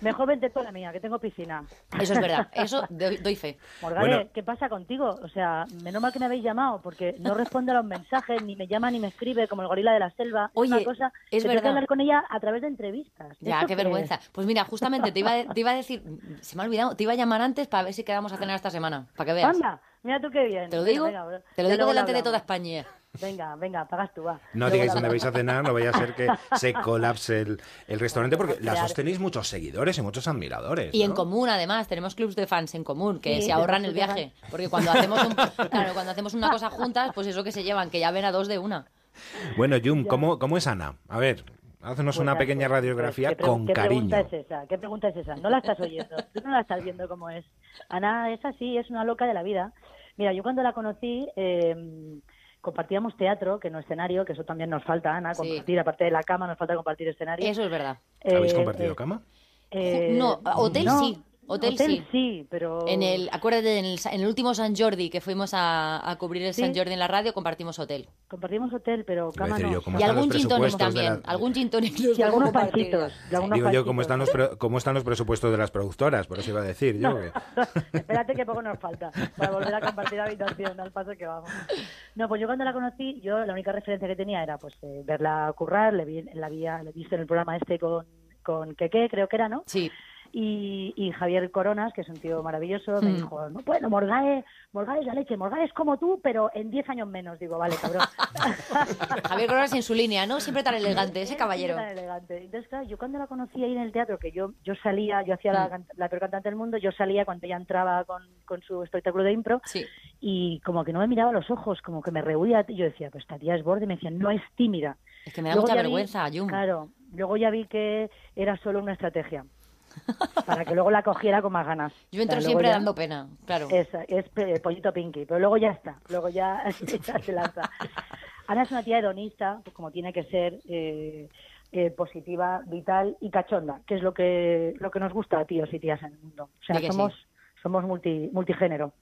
Mejor vente tú a la mía, que tengo piscina. Eso es verdad, eso doy, doy fe. Morgane, Bueno. ¿qué pasa contigo? O sea, menos mal que me habéis llamado, porque no responde a los mensajes, ni me llama ni me escribe, como el gorila de la selva. Oye, una cosa es que tengo que verdad. hablar con ella a través de entrevistas. Ya, ¿Esto qué qué vergüenza. es? Pues mira, justamente te iba, a- te iba a decir, se me ha olvidado, te iba a llamar antes para ver si quedamos a cenar esta semana, para que veas. Anda, mira tú qué bien. Te lo digo, venga, te lo digo delante de toda España. Venga, venga, pagas tú, va. No Luego digáis la dónde vais a cenar, no vaya a ser que se colapse el, el restaurante, porque las dos tenéis muchos seguidores y muchos admiradores. Y en común, además, tenemos clubs de fans en común que Sí, se ahorran el viaje. Porque cuando hacemos, un- claro, cuando hacemos una cosa juntas, pues eso que se llevan, que ya ven a dos de una. Bueno, Jun, ¿cómo, ¿cómo es Ana? A ver, haznos Pues una pequeña pues, radiografía ¿qué con ¿qué cariño. pregunta es esa? ¿Qué pregunta es esa? No la estás oyendo. Tú no la estás viendo cómo es. Ana es así, es una loca de la vida. Mira, yo cuando la conocí eh, compartíamos teatro, que no escenario, que eso también nos falta, Ana, Sí. compartir, aparte de la cama, nos falta compartir escenario. Eso es verdad. ¿Habéis Eh, compartido eh, cama? eh, no, hotel no, sí. Hotel, sí. pero... En el, acuérdate, en el, en el último San Jordi que fuimos a, a cubrir el Sí. San Jordi en la radio, compartimos hotel. Compartimos hotel, pero cama decir no. yo, ¿cómo Y algún gin tonic también. la- Algún gin tonic Y algunos panchitos. y algunos Digo yo, ¿cómo están, los pre- ¿cómo están los presupuestos de las productoras? Por eso iba a decir yo. que- Espérate que poco nos falta para volver a compartir habitación al paso que vamos. No, pues yo cuando la conocí, yo la única referencia que tenía era pues eh, verla currar, le vi, la había, le viste en el programa este con, con Keke, creo que era, ¿no? Sí. Y, y Javier Coronas, que es un tío maravilloso, me Mm. dijo, no, bueno, Morgae, Morgae es la leche, Morgae es como tú, pero en 10 años menos. Digo, vale, cabrón. Javier Coronas en su línea, ¿no? Siempre tan elegante, ese caballero. tan elegante. Entonces, claro, yo cuando la conocí ahí en el teatro, que yo, yo salía, yo hacía Mm. la, can- la peor cantante del mundo, yo salía cuando ella entraba con, con su espectáculo de impro, y como que no me miraba a los ojos, como que me rehuía, y yo decía, pues esta tía es borde, y me decían, no es tímida. Es que me da Luego mucha vi- vergüenza, Yum. Claro, luego ya vi que era solo una estrategia, para que luego la cogiera con más ganas. Yo entro O sea, siempre ya- dando pena, claro. es, pollito pinky, pero luego ya está, luego ya, ya se lanza. Ana es una tía hedonista, pues como tiene que ser, eh, eh, positiva, vital y cachonda, que es lo que lo que nos gusta a tíos y tías en el mundo. O sea, que somos multi, multigénero.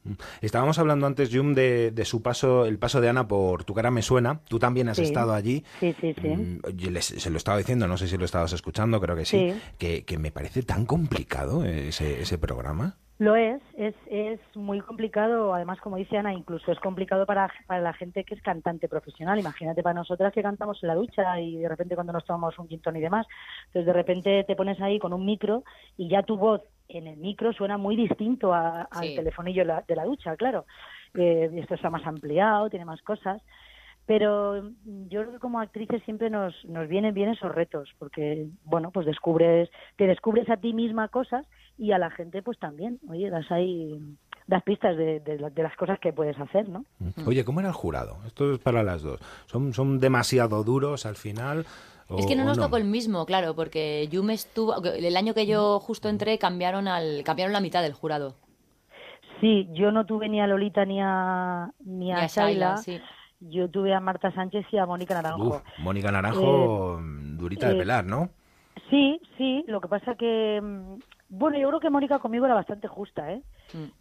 Estábamos hablando antes, Jum, de, de su paso, el paso de Ana por Tu cara me suena. Tú también has Sí. estado allí. Sí, sí, sí. Mm, yo les- se lo estaba diciendo, no sé si lo estabas escuchando, creo que sí, Sí. Que, que me parece tan complicado ese, ese programa. Lo es, es, es muy complicado, además como dice Ana, incluso es complicado para, para la gente que es cantante profesional. Imagínate para nosotras que cantamos en la ducha y de repente cuando nos tomamos un quintón y demás, entonces de repente te pones ahí con un micro y ya tu voz en el micro suena muy distinto a- al Sí. telefonillo de la, de la ducha, claro. Eh, esto está más ampliado, tiene más cosas. Pero mm, yo creo que como actrices siempre nos, nos vienen bien esos retos, porque, bueno, pues descubres, te descubres a ti misma cosas y a la gente pues también. Oye, das ahí, das pistas de, de, la- de las cosas que puedes hacer, ¿no? Oye, ¿cómo era el jurado? Esto es para las dos. ¿Son, son demasiado duros al final? o- Es que no nos tocó el mismo, claro, porque Yum estuvo... El año que yo justo entré cambiaron al cambiaron la mitad del jurado. Sí, yo no tuve ni a Lolita ni a, ni a, Ni a Shaila. Shaila, sí. Yo tuve a Marta Sánchez y a Mónica Naranjo. Uf, Mónica Naranjo, durita de eh, pelar, ¿no? Sí, sí, lo que pasa que, mm, bueno, yo creo que Mónica conmigo era bastante justa, ¿eh?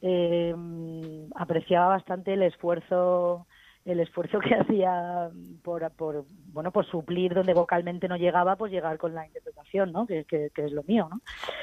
Eh, mm, apreciaba bastante el esfuerzo el esfuerzo que hacía por, por bueno por suplir donde vocalmente no llegaba pues llegar con la interpretación no que, que- que es lo mío no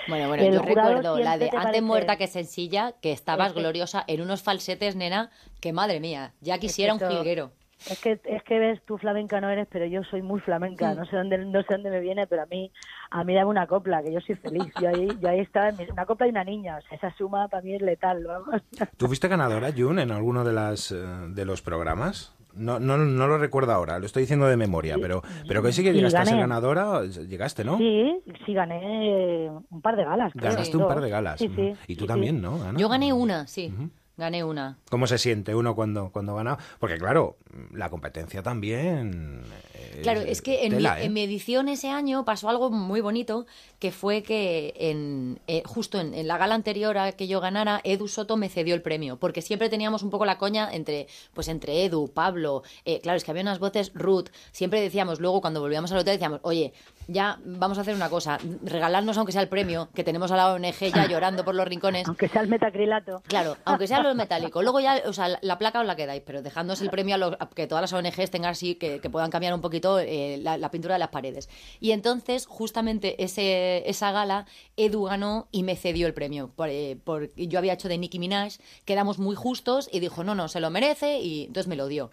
Bueno, bueno, El yo recuerdo la de te Antes parece- muerta que sencilla, que estabas gloriosa en unos falsetes, nena, que madre mía, ya quisiera un jilguero. Es que es que ves tú flamenca no eres pero yo soy muy flamenca no sé dónde no sé dónde me viene pero a mí a mí dame una copla que yo soy feliz yo ahí yo ahí estaba en mi- una copla y una niña o sea esa suma para mí es letal vamos ¿Tú fuiste ganadora, Jun, en alguno de, las, eh, de los programas? No, no, no lo recuerdo ahora, lo estoy diciendo de memoria, pero, pero que sí que Sí, llegaste a ser ganadora, llegaste, ¿no? sí sí gané un par de galas creo, Ganaste un par de galas. sí sí Y tú sí, también, sí. ¿no? Ana? Yo gané una, sí, gané una. ¿Cómo se siente uno cuando, cuando gana? Porque claro, la competencia también... es Claro, es que en, tela, mi, ¿eh? en mi edición ese año pasó algo muy bonito, que fue que en, eh, justo en, en la gala anterior a que yo ganara, Edu Soto me cedió el premio, porque siempre teníamos un poco la coña entre, pues entre Edu, Pablo, eh, claro, es que había unas voces, Ruth, siempre decíamos, luego cuando volvíamos al hotel decíamos, oye, ya vamos a hacer una cosa, regalarnos aunque sea el premio, que tenemos a la ONG ya llorando por los rincones. Aunque sea el metacrilato. Claro, aunque sea lo metálico. Luego ya, o sea, la, la placa os la quedáis, pero dejándoos el premio a, los- a que todas las ONGs tengan así, que, que puedan cambiar un poquito eh, la, la pintura de las paredes. Y entonces, justamente ese, esa gala, Edu ganó y me cedió el premio. Por, eh, por- yo había hecho de Nicki Minaj, quedamos muy justos y dijo, no, no, se lo merece y entonces me lo dio.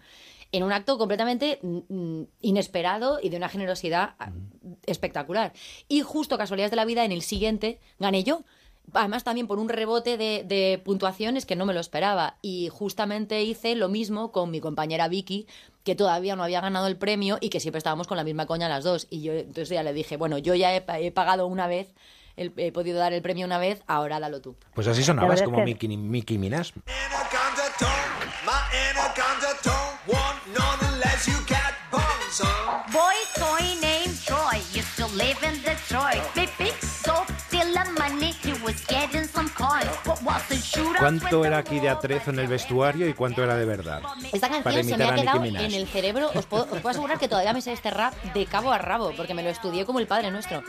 En un acto completamente mm, mm, inesperado y de una generosidad ah, espectacular. Y justo casualidades de la vida, en el siguiente gané yo. Además, también por un rebote de, de puntuaciones que no me lo esperaba. Y justamente hice lo mismo con mi compañera Vicky, que todavía no había ganado el premio y que siempre estábamos con la misma coña las dos. Y yo entonces ya le dije, bueno, yo ya he, pa- he pagado una vez, el- he podido dar el premio una vez, ahora dalo tú. Pues así sonabas como que- Mickey, Mickey Minaj. In Detroit. Big big so stealing money, he was getting ¿Cuánto era aquí de atrezo en el vestuario y cuánto era de verdad? Esta canción se me ha quedado en el cerebro. Os puedo, os puedo asegurar que todavía me sé este rap de cabo a rabo, porque me lo estudié como el Padre Nuestro.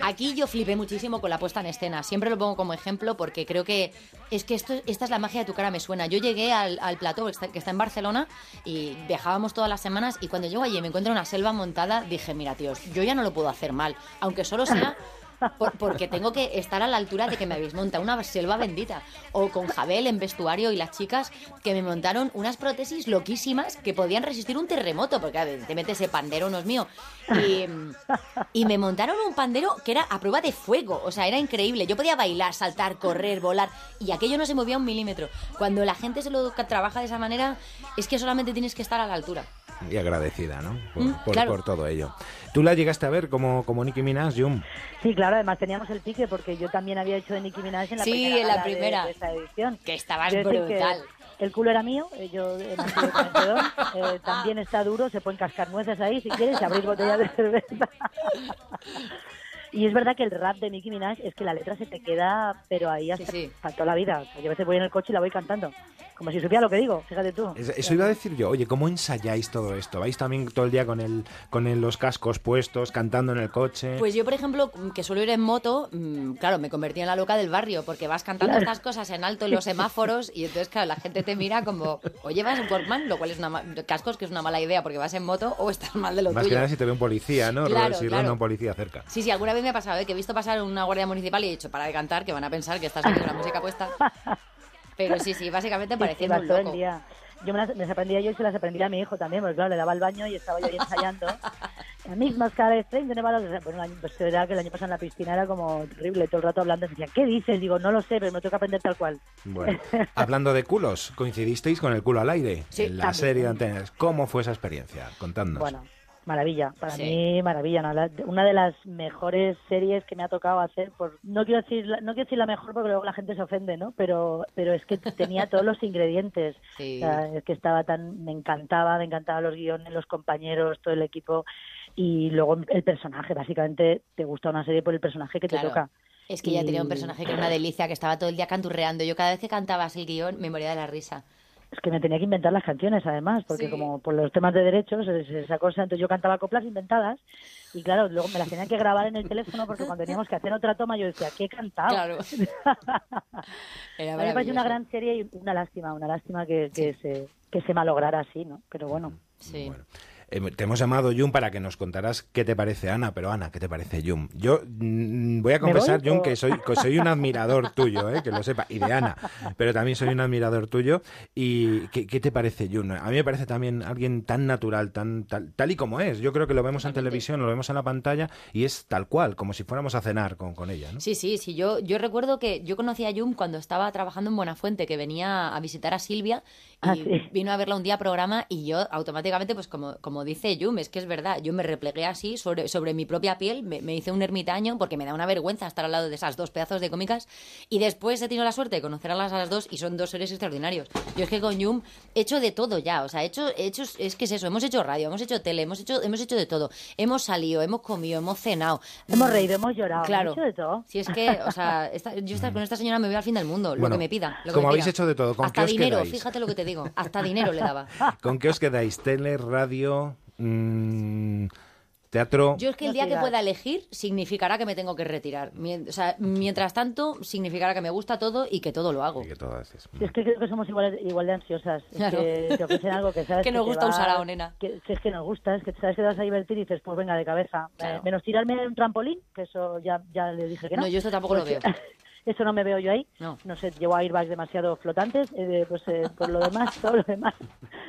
Aquí yo flipé muchísimo con la puesta en escena. Siempre lo pongo como ejemplo porque creo que es que esto, esta es la magia de tu cara me suena. Yo llegué al, al plató que está, que está en Barcelona y viajábamos todas las semanas y cuando llego allí y me encuentro una selva montada, dije, mira tíos, yo ya no lo puedo hacer mal, aunque solo sea Por- porque tengo que estar a la altura de que me habéis montado una selva bendita. O con Jabel en vestuario y las chicas que me montaron unas prótesis loquísimas que podían resistir un terremoto, porque evidentemente ese pandero no es mío. Y, y me montaron un pandero que era a prueba de fuego, o sea, era increíble. Yo podía bailar, saltar, correr, volar, y aquello no se movía un milímetro. Cuando la gente se lo trabaja de esa manera, es que solamente tienes que estar a la altura. Y agradecida, ¿no? Por, Mm, por- claro. por todo ello. ¿Tú la llegaste a ver como, como Nicki Minaj, Jum? Sí, claro, además teníamos el pique porque yo también había hecho de Nicki Minaj en la Sí, primera en la de- primera. de esa edición. Que que brutal. El culo era mío, eh, yo don, eh, también está duro, se pueden cascar nueces ahí si quieres, y abrir botellas de cerveza. Y es verdad que el rap de Nicki Minaj es que la letra se te queda, pero ahí hasta toda la vida. O sea, yo a veces voy en el coche y la voy cantando, como si supiera lo que digo, fíjate tú. Es- Eso iba a decir yo. Oye, ¿cómo ensayáis todo esto? ¿Vais también todo el día con el, con el- los cascos puestos, cantando en el coche? Pues yo, por ejemplo, que suelo ir en moto, mm, claro, me convertí en la loca del barrio, porque vas cantando Claro. estas cosas en alto en los semáforos y entonces, claro, la gente te mira como, o llevas un Walkman, lo cual es una cascos, que es una mala idea porque vas en moto, o estás mal de lo Más que tuyo. nada si te ve un policía, ¿no? Claro, si claro. ronda un policía cerca. Sí, sí, alguna vez me ha pasado, ¿eh? que he visto pasar una guardia municipal y he dicho, para de cantar, que van a pensar que estás haciendo la música puesta. Pero sí, sí, básicamente pareciendo sí, un todo el día. Yo me las, me las aprendía yo y se las aprendía a mi hijo también, porque claro, le daba el baño y estaba yo ahí ensayando. La misma escala de Strain de Nevada. O sea, Bueno, el año- pues que el año pasado en la piscina era como terrible, todo el rato hablando. Decía, ¿qué dices? Digo, no lo sé, pero me que aprender tal cual. Bueno, hablando de culos, coincidisteis con el culo al aire Sí, en la también. serie de antenas. ¿Cómo fue esa experiencia? Contadnos. Bueno, maravilla. Para Sí. mí, maravilla. ¿no? La- Una de las mejores series que me ha tocado hacer. Por, no quiero decir la- no quiero decir la mejor porque luego la gente se ofende, ¿no? Pero, pero es que tenía todos los ingredientes. Sí. O sea, es que estaba tan... Me encantaba, me encantaban los guiones, los compañeros, todo el equipo. Y luego el personaje. Básicamente te gusta una serie por el personaje que Claro. te toca. Es que ella Y- tenía un personaje que era una delicia, que estaba todo el día canturreando. Yo cada vez que cantabas el guion me moría de la risa. Es que me tenía que inventar las canciones, además, porque Sí. como por los temas de derechos, es- esa cosa, entonces yo cantaba coplas inventadas y claro, luego me las tenía que grabar en el teléfono porque cuando teníamos que hacer otra toma yo decía, ¿qué he cantado? Claro. A Era me parece una gran serie y una lástima, una lástima que, que se que se malograra así, ¿no? Pero bueno. Sí. Eh, te hemos llamado, Jun, para que nos contaras qué te parece Ana, pero Ana, ¿qué te parece Jun? Yo mm, voy a ¿Me confesar, voy Jun, que soy, que soy un admirador tuyo, eh, que lo sepa, y de Ana, pero también soy un admirador tuyo. ¿Y qué, qué te parece Jun? A mí me parece también alguien tan natural, tan tal, tal y como es. Yo creo que lo vemos en televisión, lo vemos en la pantalla y es tal cual, como si fuéramos a cenar con, con ella, ¿no? Sí, sí, sí. Yo, yo recuerdo que yo conocí a Yum cuando estaba trabajando en Buenafuente, que venía a visitar a Silvia y Ah, sí. vino a verla un día a programa y yo automáticamente, pues como, como dice Yum, es que es verdad, yo me replegué así sobre, sobre mi propia piel, me, me hice un ermitaño porque me da una vergüenza estar al lado de esas dos pedazos de cómicas y después he tenido la suerte de conocerlas a las dos y son dos seres extraordinarios. Yo es que con Yum he hecho de todo ya, o sea, he hecho, he hecho, es que es eso, hemos hecho radio, hemos hecho tele, hemos hecho, hemos hecho de todo, hemos salido, hemos comido, hemos cenado. Hemos reído, hemos llorado, Claro. hemos hecho de todo. Si es que, o sea, esta- yo estar con esta señora me voy al fin del mundo, lo Bueno, que me pida. Lo que como me habéis pida. hecho de todo, ¿con Hasta qué os dinero, quedáis? fíjate lo que te digo. Hasta dinero le daba. ¿Con qué os quedáis? ¿Tele, radio, mm, teatro? Yo es que el día que pueda elegir significará que me tengo que retirar. Mien- O sea, mientras tanto, significará que me gusta todo y que todo lo hago. que todo haces. Si es que creo que somos igual, igual de ansiosas. Es Claro. que te ofrecen algo que sabes Que nos gusta un va- sarao, nena. Que, que es que nos gusta, es que sabes que te vas a divertir y dices, pues venga, de cabeza. Claro. Eh, menos tirarme en un trampolín, que eso ya, ya le dije que no. No, yo esto tampoco lo veo. Eso no me veo yo ahí. No. sé, llevo airbags demasiado flotantes. eh, pues eh, por lo demás, todo lo demás,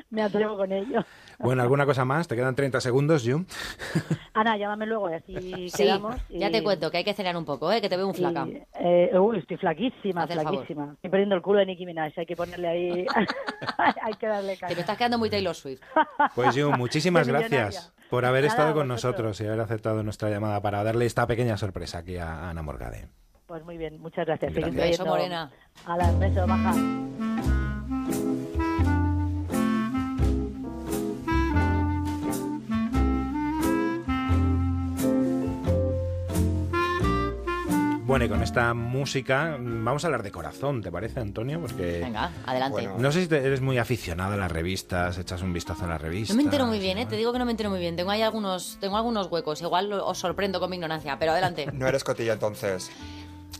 me atrevo con ello. Bueno, ¿alguna cosa más? Te quedan 30 segundos, Jun. Ana, llámame luego y así Sí, quedamos. ya te cuento que hay que cenar un poco, ¿eh? que te veo un flaca. y, eh, uy, estoy flaquísima, Haz flaquísima. Estoy perdiendo el culo de Nicki Minaj, hay que ponerle ahí... hay que darle Te caña. me estás quedando muy Taylor Swift. Pues Jun, muchísimas gracias por haber Nada, estado con vosotros. nosotros y haber aceptado nuestra llamada para darle esta pequeña sorpresa aquí a Ana Morgade. Pues muy bien, muchas gracias. Gracias. Seguid Beso, morena. A las besos, baja. Bueno, y con esta música vamos a hablar de corazón, ¿te parece, Antonio? Porque Venga, adelante. no sé si te- eres muy aficionado a las revistas, echas un vistazo a las revistas. No me entero muy bien, ¿eh? Te digo que no me entero muy bien. Tengo ahí algunos, tengo algunos huecos. Igual os sorprendo con mi ignorancia, pero adelante. No eres cotilla entonces.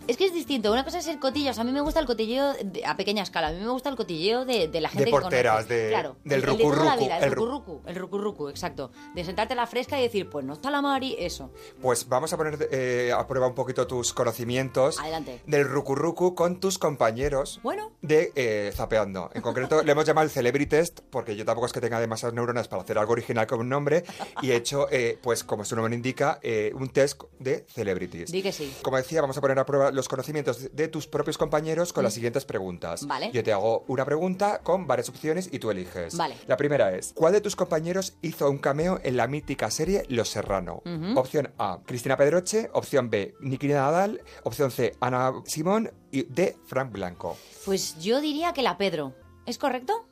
Es que es distinto. Una cosa es el cotilleo. O sea, a mí me gusta el cotilleo de- a pequeña escala. A mí me gusta el cotilleo de, de la gente De que porteras, conoce. de- claro, del el- el de la vida, El el ru- rucurrucu, el rucurrucu, exacto. De sentarte a la fresca y decir, pues no está la Mari, eso. Pues vamos a poner eh, a prueba un poquito tus conocimientos Adelante. del rucurrucu con tus compañeros Bueno. de eh, Zapeando. En concreto, le hemos llamado el Celebrity Test porque yo tampoco es que tenga demasiadas neuronas para hacer algo original con un nombre y he hecho, eh, pues como su nombre indica, un test de celebrities. Di que sí. Como decía, vamos a poner a prueba los conocimientos de, tus propios compañeros con las siguientes preguntas. Mm. Vale. Yo te hago una pregunta con varias opciones y tú eliges. Vale. La primera es, ¿cuál de tus compañeros hizo un cameo en la mítica serie Los Serrano? Opción A, Cristina Pedroche. Opción B, Niki Nadal. Opción C, Ana Simón. Y D, Frank Blanco. Pues yo diría que la Pedro. ¿Es correcto?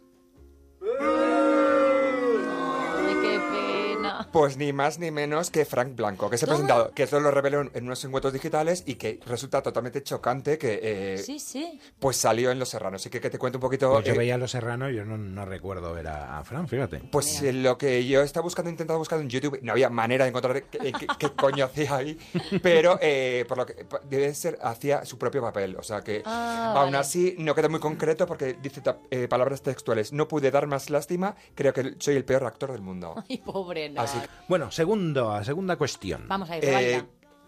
Pues ni más ni menos que Frank Blanco, que se ha Toma. presentado, que esto lo reveló en, en unos encuentros digitales y que resulta totalmente chocante que eh, Sí, sí. pues salió en Los Serranos. Así que, que te cuento un poquito... Pues yo eh, veía a Los Serranos y yo no, no recuerdo ver a, a Fran, fíjate. Pues eh, lo que yo estaba buscando, intentado buscar en YouTube, no había manera de encontrar qué, qué- qué coño hacía ahí, pero eh, por lo que debe ser, hacía su propio papel. O sea que Ah, aún vale. así no queda muy concreto porque dice eh, palabras textuales. No pude dar más lástima, creo que soy el peor actor del mundo. Ay, pobre Nat. Así Bueno, segundo, segunda cuestión. Vamos a ir, Eh, válida.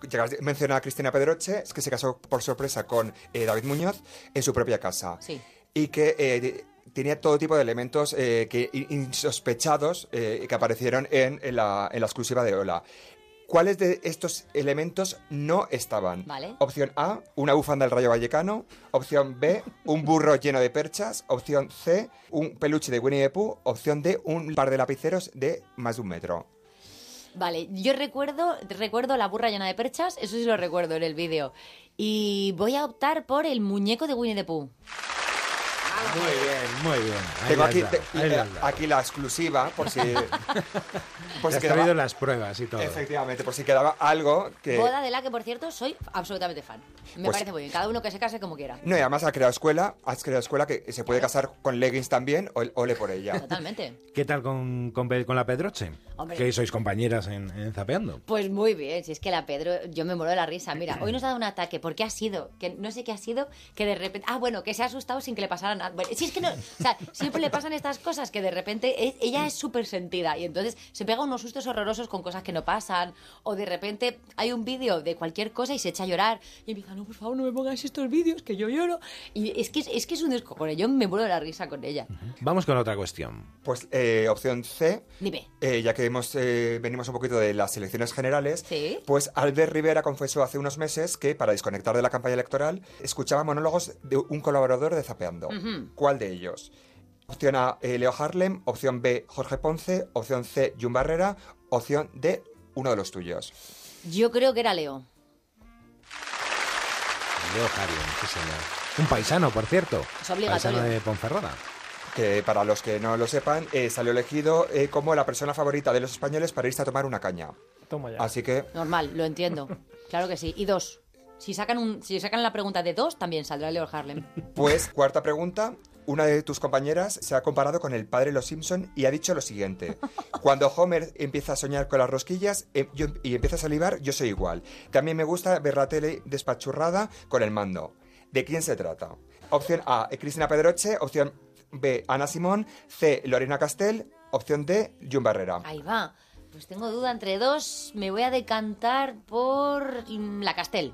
llegas- menciona a Cristina Pedroche, es que se casó por sorpresa con eh, David Muñoz en su propia casa. Sí. Y que eh, tenía todo tipo de elementos eh, que, in- insospechados eh, que aparecieron en, en la, en la exclusiva de Ola. ¿Cuáles de estos elementos no estaban? Vale. Opción A, una bufanda del Rayo Vallecano. Opción B, un burro lleno de perchas. Opción C, un peluche de Winnie the Pooh. Opción D, un par de lapiceros de más de un metro. Vale, yo recuerdo, recuerdo la burra llena de perchas, eso sí lo recuerdo en el vídeo. Y voy a optar por el muñeco de Winnie the Pooh. Muy bien, muy bien. Ahí Tengo aquí, da, te- ahí eh, aquí la exclusiva, por si... si has traído quedaba, las pruebas y todo. efectivamente, por si quedaba algo que... Boda de la que, por cierto, soy absolutamente fan. Me Pues- parece muy bien. Cada uno que se case como quiera. No, y además ha creado escuela, has creado escuela que se puede casar con leggings también, o ole por ella. Totalmente. ¿Qué tal con, con, la Pedroche? Hombre. Que sois compañeras en, en Zapeando. Pues muy bien, si es que la Pedro, yo me muero de la risa. Mira, hoy nos ha dado un ataque. ¿Por qué ha sido? Que no sé qué ha sido, que de repente. Ah, bueno, que se ha asustado sin que le pasara nada. Bueno, si es que no. O sea, siempre le pasan estas cosas que de repente e- ella es súper sentida y entonces se pega unos sustos horrorosos con cosas que no pasan. O de repente hay un vídeo de cualquier cosa y se echa a llorar y empieza, no, por favor, no me pongáis estos vídeos que yo lloro. Y es que es, es que es un descojone. Yo me muero de la risa con ella. Vamos con otra cuestión. Pues eh, opción C, Dime. eh, ya que hemos, eh, venimos un poquito de las elecciones generales, Sí. pues Albert Rivera confesó hace unos meses que para desconectar de la campaña electoral escuchaba monólogos de un colaborador de Zapeando. Ujú. ¿Cuál de ellos? Opción A, eh, Leo Harlem. Opción B, Jorge Ponce. Opción C, Jun Barrera. Opción D, uno de los tuyos. Yo creo que era Leo. Leo Harlem, sí señor. Un paisano, por cierto. Es obligatorio. Paisano de Ponferrada. Que para los que no lo sepan, eh, salió elegido eh, como la persona favorita de los españoles para irse a tomar una caña. Toma ya. Así que Normal, lo entiendo. Claro que sí. Y dos. Si sacan, un, si sacan la pregunta de dos, también saldrá Leo Harlem. Pues, cuarta pregunta. Una de tus compañeras se ha comparado con el padre de los Simpson y ha dicho lo siguiente. Cuando Homer empieza a soñar con las rosquillas eh, yo- y empieza a salivar, yo soy igual. También me gusta ver la tele despachurrada con el mando. ¿De quién se trata? Opción A, eh, Cristina Pedroche. Opción B, Ana Simón. C, Lorena Castell. Opción D, Jun Barrera. Ahí va. Pues tengo duda entre dos. Me voy a decantar por mm, la Castel.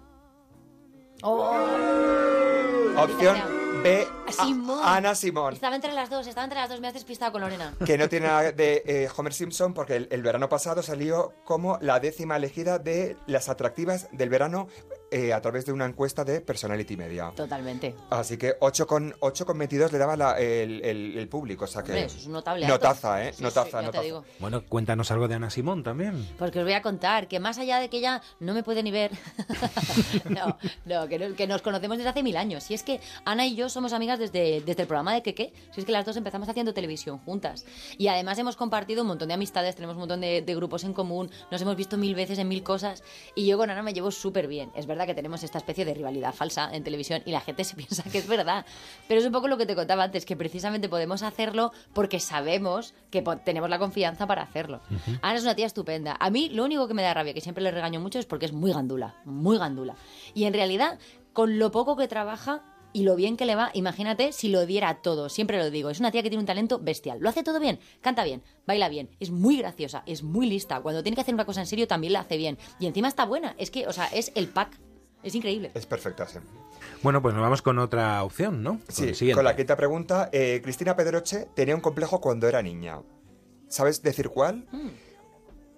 Oh, Opción B, a-. Ana Simón. Estaba entre las dos, estaba entre las dos. Me has despistado con Lorena. que no tiene nada de eh, Homer Simpson porque el, el verano pasado salió como la décima elegida de las atractivas del verano eh, a través de una encuesta de Personality Media. Totalmente. Así que 8 con, 8 con 22 le daba la- el, el- el público, o sea que... Hombre, eso es un notable alto. Notaza, ¿eh? Sí, sí, notaza, notaza. digo. Bueno, cuéntanos algo de Ana Simón también. Porque os voy a contar que más allá de que ella no me puede ni ver, no, no, que, no- que nos conocemos desde hace mil años. Si es que Ana y yo somos amigas desde, desde el programa de Keke, si es que las dos empezamos haciendo televisión juntas. Y además hemos compartido un montón de amistades, tenemos un montón de, de grupos en común, nos hemos visto mil veces en mil cosas. Y yo con Ana me llevo súper bien. Es verdad que tenemos esta especie de rivalidad falsa en televisión y la gente se piensa que es verdad. Pero es un poco lo que te contaba antes, que precisamente podemos hacerlo porque sabemos que tenemos la confianza para hacerlo. Ana es una tía estupenda. A mí lo único que me da rabia, que siempre le regaño mucho, es porque es muy gandula, muy gandula. Y en realidad con lo poco que trabaja y lo bien que le va, imagínate si lo diera todo. Siempre lo digo, es una tía que tiene un talento bestial. Lo hace todo bien, canta bien, baila bien, es muy graciosa, es muy lista. Cuando tiene que hacer una cosa en serio también la hace bien. Y encima está buena. Es que, o sea, es el pack. Es increíble. Es perfecta, sí. Bueno, pues nos vamos con otra opción, ¿no? Con Sí, con la quinta pregunta. eh, Cristina Pedroche tenía un complejo cuando era niña. ¿Sabes decir cuál? Mm.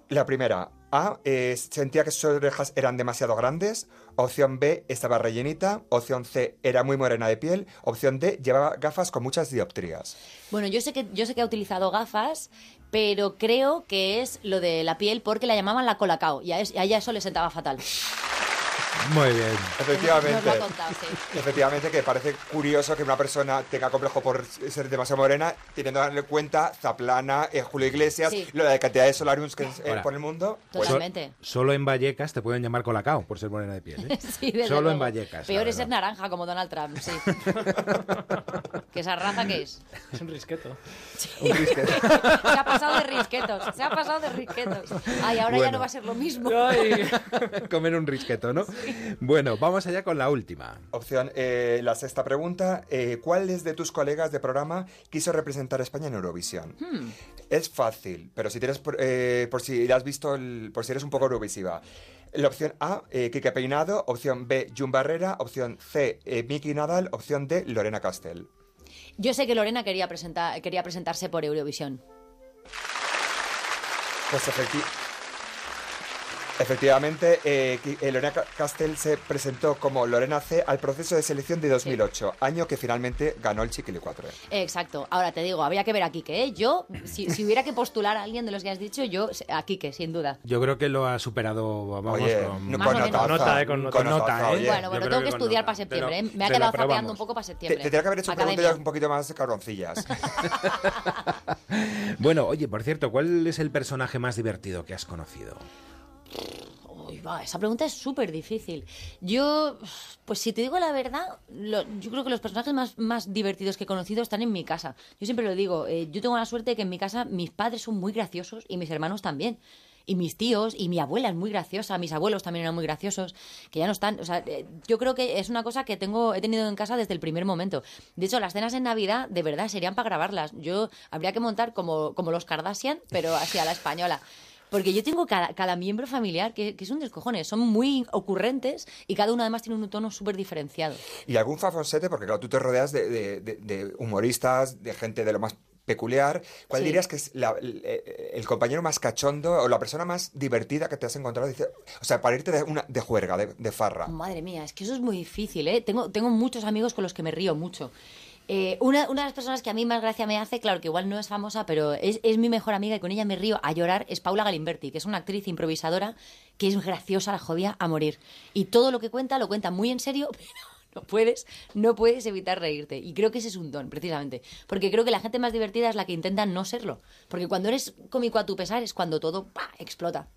La primera, A, eh, sentía que sus orejas eran demasiado grandes. Opción B, estaba rellenita. Opción C, era muy morena de piel. Opción D, llevaba gafas con muchas dioptrías. Bueno, yo sé que yo sé que ha utilizado gafas, pero creo que es lo de la piel porque la llamaban la colacao y a, es- a ella eso le sentaba fatal. Muy bien. Efectivamente. Nos lo ha contado, sí. Efectivamente, que parece curioso que una persona tenga complejo por ser demasiado morena, teniendo en cuenta Zaplana, eh, Julio Iglesias, Sí. lo de la cantidad de solariums que es eh, Ahora, por el mundo. pues- Totalmente. Solo en Vallecas te pueden llamar Colacao por ser morena de piel. ¿eh? Sí, desde Solo en. Vallecas. Peor es ser naranja como Donald Trump, sí. ¿Que esa raza qué es? Es un risqueto. Un risqueto. Se ha pasado de risquetos, se ha pasado de risquetos. Ay, ahora ya no va a ser lo mismo. Comer un risqueto, ¿no? Bueno, vamos allá con la última. Opción, eh, la sexta pregunta. eh, ¿Cuáles de tus colegas de programa quiso representar a España en Eurovisión? Hmm. Es fácil, pero si tienes por, eh, por si has visto, el- por si eres un poco eurovisiva. La opción A, eh, Quique Peinado. Opción B, Jun Barrera. Opción C, eh, Miki Nadal. Opción D, Lorena Castell. Yo sé que Lorena quería, presentar, quería presentarse por Eurovisión. Pues efecti- efectivamente, eh, eh, Lorena Ca- Castell se presentó como Lorena C al proceso de selección de 2008, año que finalmente ganó el Chiquili 4. Exacto. Ahora te digo, habría que ver a Quique, ¿eh? Yo, si, si hubiera que postular a alguien de los que has dicho, yo a Quique, sin duda. Yo creo que lo ha superado, vamos, Oye, con. Con nota, ¿eh? Con nota, Con notaza, ¿eh? oye. Bueno, bueno, tengo que con estudiar nota. para septiembre, Te lo- ¿eh? Me ha quedado zapeando un poco para Te, septiembre. te tendría que haber hecho Academia. preguntas un poquito más cabroncillas. Bueno, oye, por cierto, ¿cuál es el personaje más divertido que has conocido? Uy, esa pregunta es súper difícil. Yo, pues si te digo la verdad, yo creo que los personajes más, más divertidos que he conocido están en mi casa. Yo siempre lo digo, eh, yo tengo la suerte de que en mi casa mis padres son muy graciosos y mis hermanos también. Y mis tíos, y mi abuela es muy graciosa, mis abuelos también eran muy graciosos, que ya no están. O sea, eh, yo creo que es una cosa que tengo, he tenido en casa desde el primer momento. De hecho, las cenas en Navidad, de verdad, serían para grabarlas. Yo habría que montar como, como los Kardashian, pero así a la española. Porque yo tengo cada, cada miembro familiar que, que es un descojones. Son muy ocurrentes y cada uno además tiene un tono súper diferenciado. y algún fafonsete, porque claro, tú te rodeas de, de- de- de humoristas, de gente de lo más peculiar. ¿Cuál Sí. dirías que es la- el, el compañero más cachondo o la persona más divertida que te has encontrado? Dice- O sea, para irte de, una, de juerga, de, de farra. Madre mía, es que eso es muy difícil, ¿eh? Tengo, tengo muchos amigos con los que me río mucho. Eh, una, de las personas que a mí más gracia me hace, claro que igual no es famosa, pero es, mi mejor amiga y con ella me río a llorar, es Paula Galimberti, que es una actriz improvisadora que es graciosa, la jodía a morir. Y todo lo que cuenta lo cuenta muy en serio, pero no puedes, no puedes evitar reírte. Y creo que ese es un don, precisamente. Porque creo que la gente más divertida es la que intenta no serlo. Porque cuando eres cómico a tu pesar es cuando todo explota.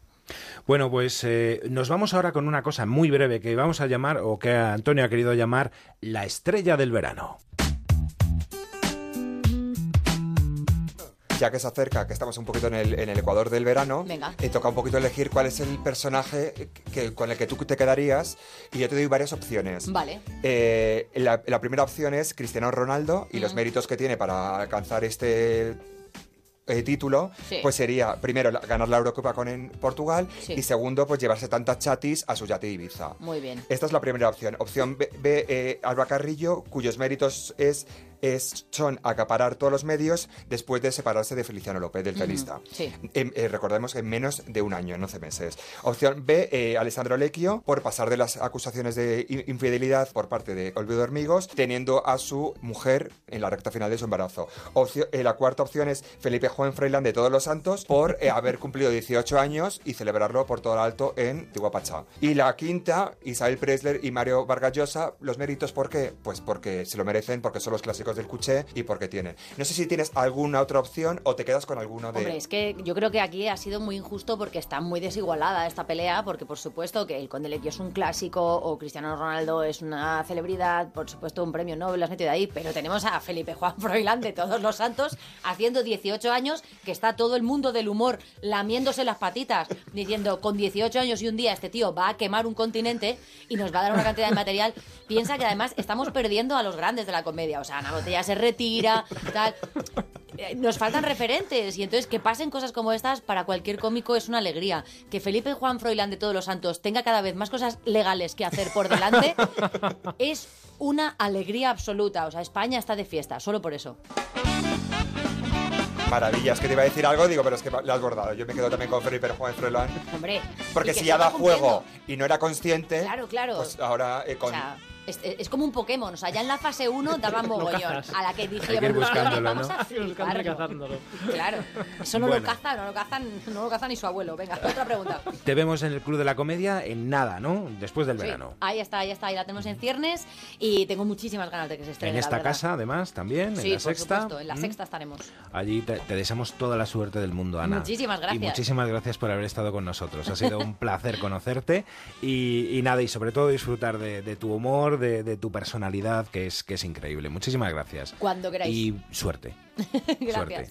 Bueno, pues eh, nos vamos ahora con una cosa muy breve que vamos a llamar, o que Antonio ha querido llamar, la estrella del verano. Ya que se acerca, que estamos un poquito en el, en el Ecuador del verano, Venga. eh, toca un poquito elegir cuál es el personaje que, con el que tú te quedarías y yo te doy varias opciones. Vale. Eh, la, la primera opción es Cristiano Ronaldo y los méritos que tiene para alcanzar este eh, título, Sí. pues sería primero la- ganar la Eurocopa con en Portugal Sí. y segundo pues llevarse tantas chatis a su yate Ibiza. Muy bien. Esta es la primera opción. Opción B, B, eh, Alba Carrillo, cuyos méritos es, es- son acaparar todos los medios después de separarse de Feliciano López, del tenista. Sí. Eh, recordemos en menos de un año, en 11 meses. Opción B, eh, Alessandro Lecchio, por pasar de las acusaciones de in- infidelidad por parte de Olvido Hormigos, teniendo a su mujer en la recta final de su embarazo. Opcio- eh, la cuarta opción es Felipe Juan Freiland de Todos los Santos, por eh, haber cumplido 18 años y celebrarlo por todo lo alto en Tiguapachá. Y la quinta, Isabel Presler y Mario Vargas Llosa, los méritos, ¿por qué? Pues porque se lo merecen, porque son los clásicos del Cuché y porque tienen. No sé si tienes alguna otra opción o te quedas con alguno de... Hombre, es que yo creo que aquí ha sido muy injusto porque está muy desigualada esta pelea, porque por supuesto que el Conde es un clásico o Cristiano Ronaldo es una celebridad, por supuesto un premio Nobel lo has metido ahí, pero tenemos a Felipe Juan Froilán de Todos los Santos haciendo 18 años que está todo el mundo del humor lamiéndose las patitas diciendo con 18 años y un día este tío va a quemar un continente y nos va a dar una cantidad de material. Piensa que además estamos perdiendo a los grandes de la comedia, o sea, Ana Botella se retira, tal eh, nos faltan referentes y entonces que pasen cosas como estas para cualquier cómico es una alegría. Que Felipe Juan Froilán de Todos los Santos tenga cada vez más cosas legales que hacer por delante es una alegría absoluta. O sea, España está de fiesta, solo por eso. Maravillas, que te iba a decir algo, digo, pero es que lo has bordado. Yo me quedo también con Felipe Juan Froilán. Hombre, Porque si ya da juego y no era consciente, Claro, claro. pues ahora eh, con... O sea, es, es como un Pokémon, o sea, ya en la fase 1 daban mogollón. A la que Hay dijimos, que ir buscándolo, vamos ¿no? a fliparlo. cazándolo. Claro, eso no Bueno. lo caza, no lo cazan, no lo caza ni su abuelo. Venga, otra pregunta. Te vemos en el Club de la Comedia en nada, ¿no? Después del Sí, verano. ahí está, ahí está, ahí la tenemos en ciernes y tengo muchísimas ganas de que se estrene. En esta casa, además, también, Sí, en la por sexta. supuesto, en la ¿Mm? sexta estaremos. Allí te, te deseamos toda la suerte del mundo, Ana. Muchísimas gracias. Y muchísimas gracias por haber estado con nosotros. Ha sido un placer conocerte y, y nada, y sobre todo disfrutar de, de tu humor, de, de tu personalidad, que es, que es increíble. Muchísimas gracias. Cuando queráis. Y suerte. Gracias. Suerte.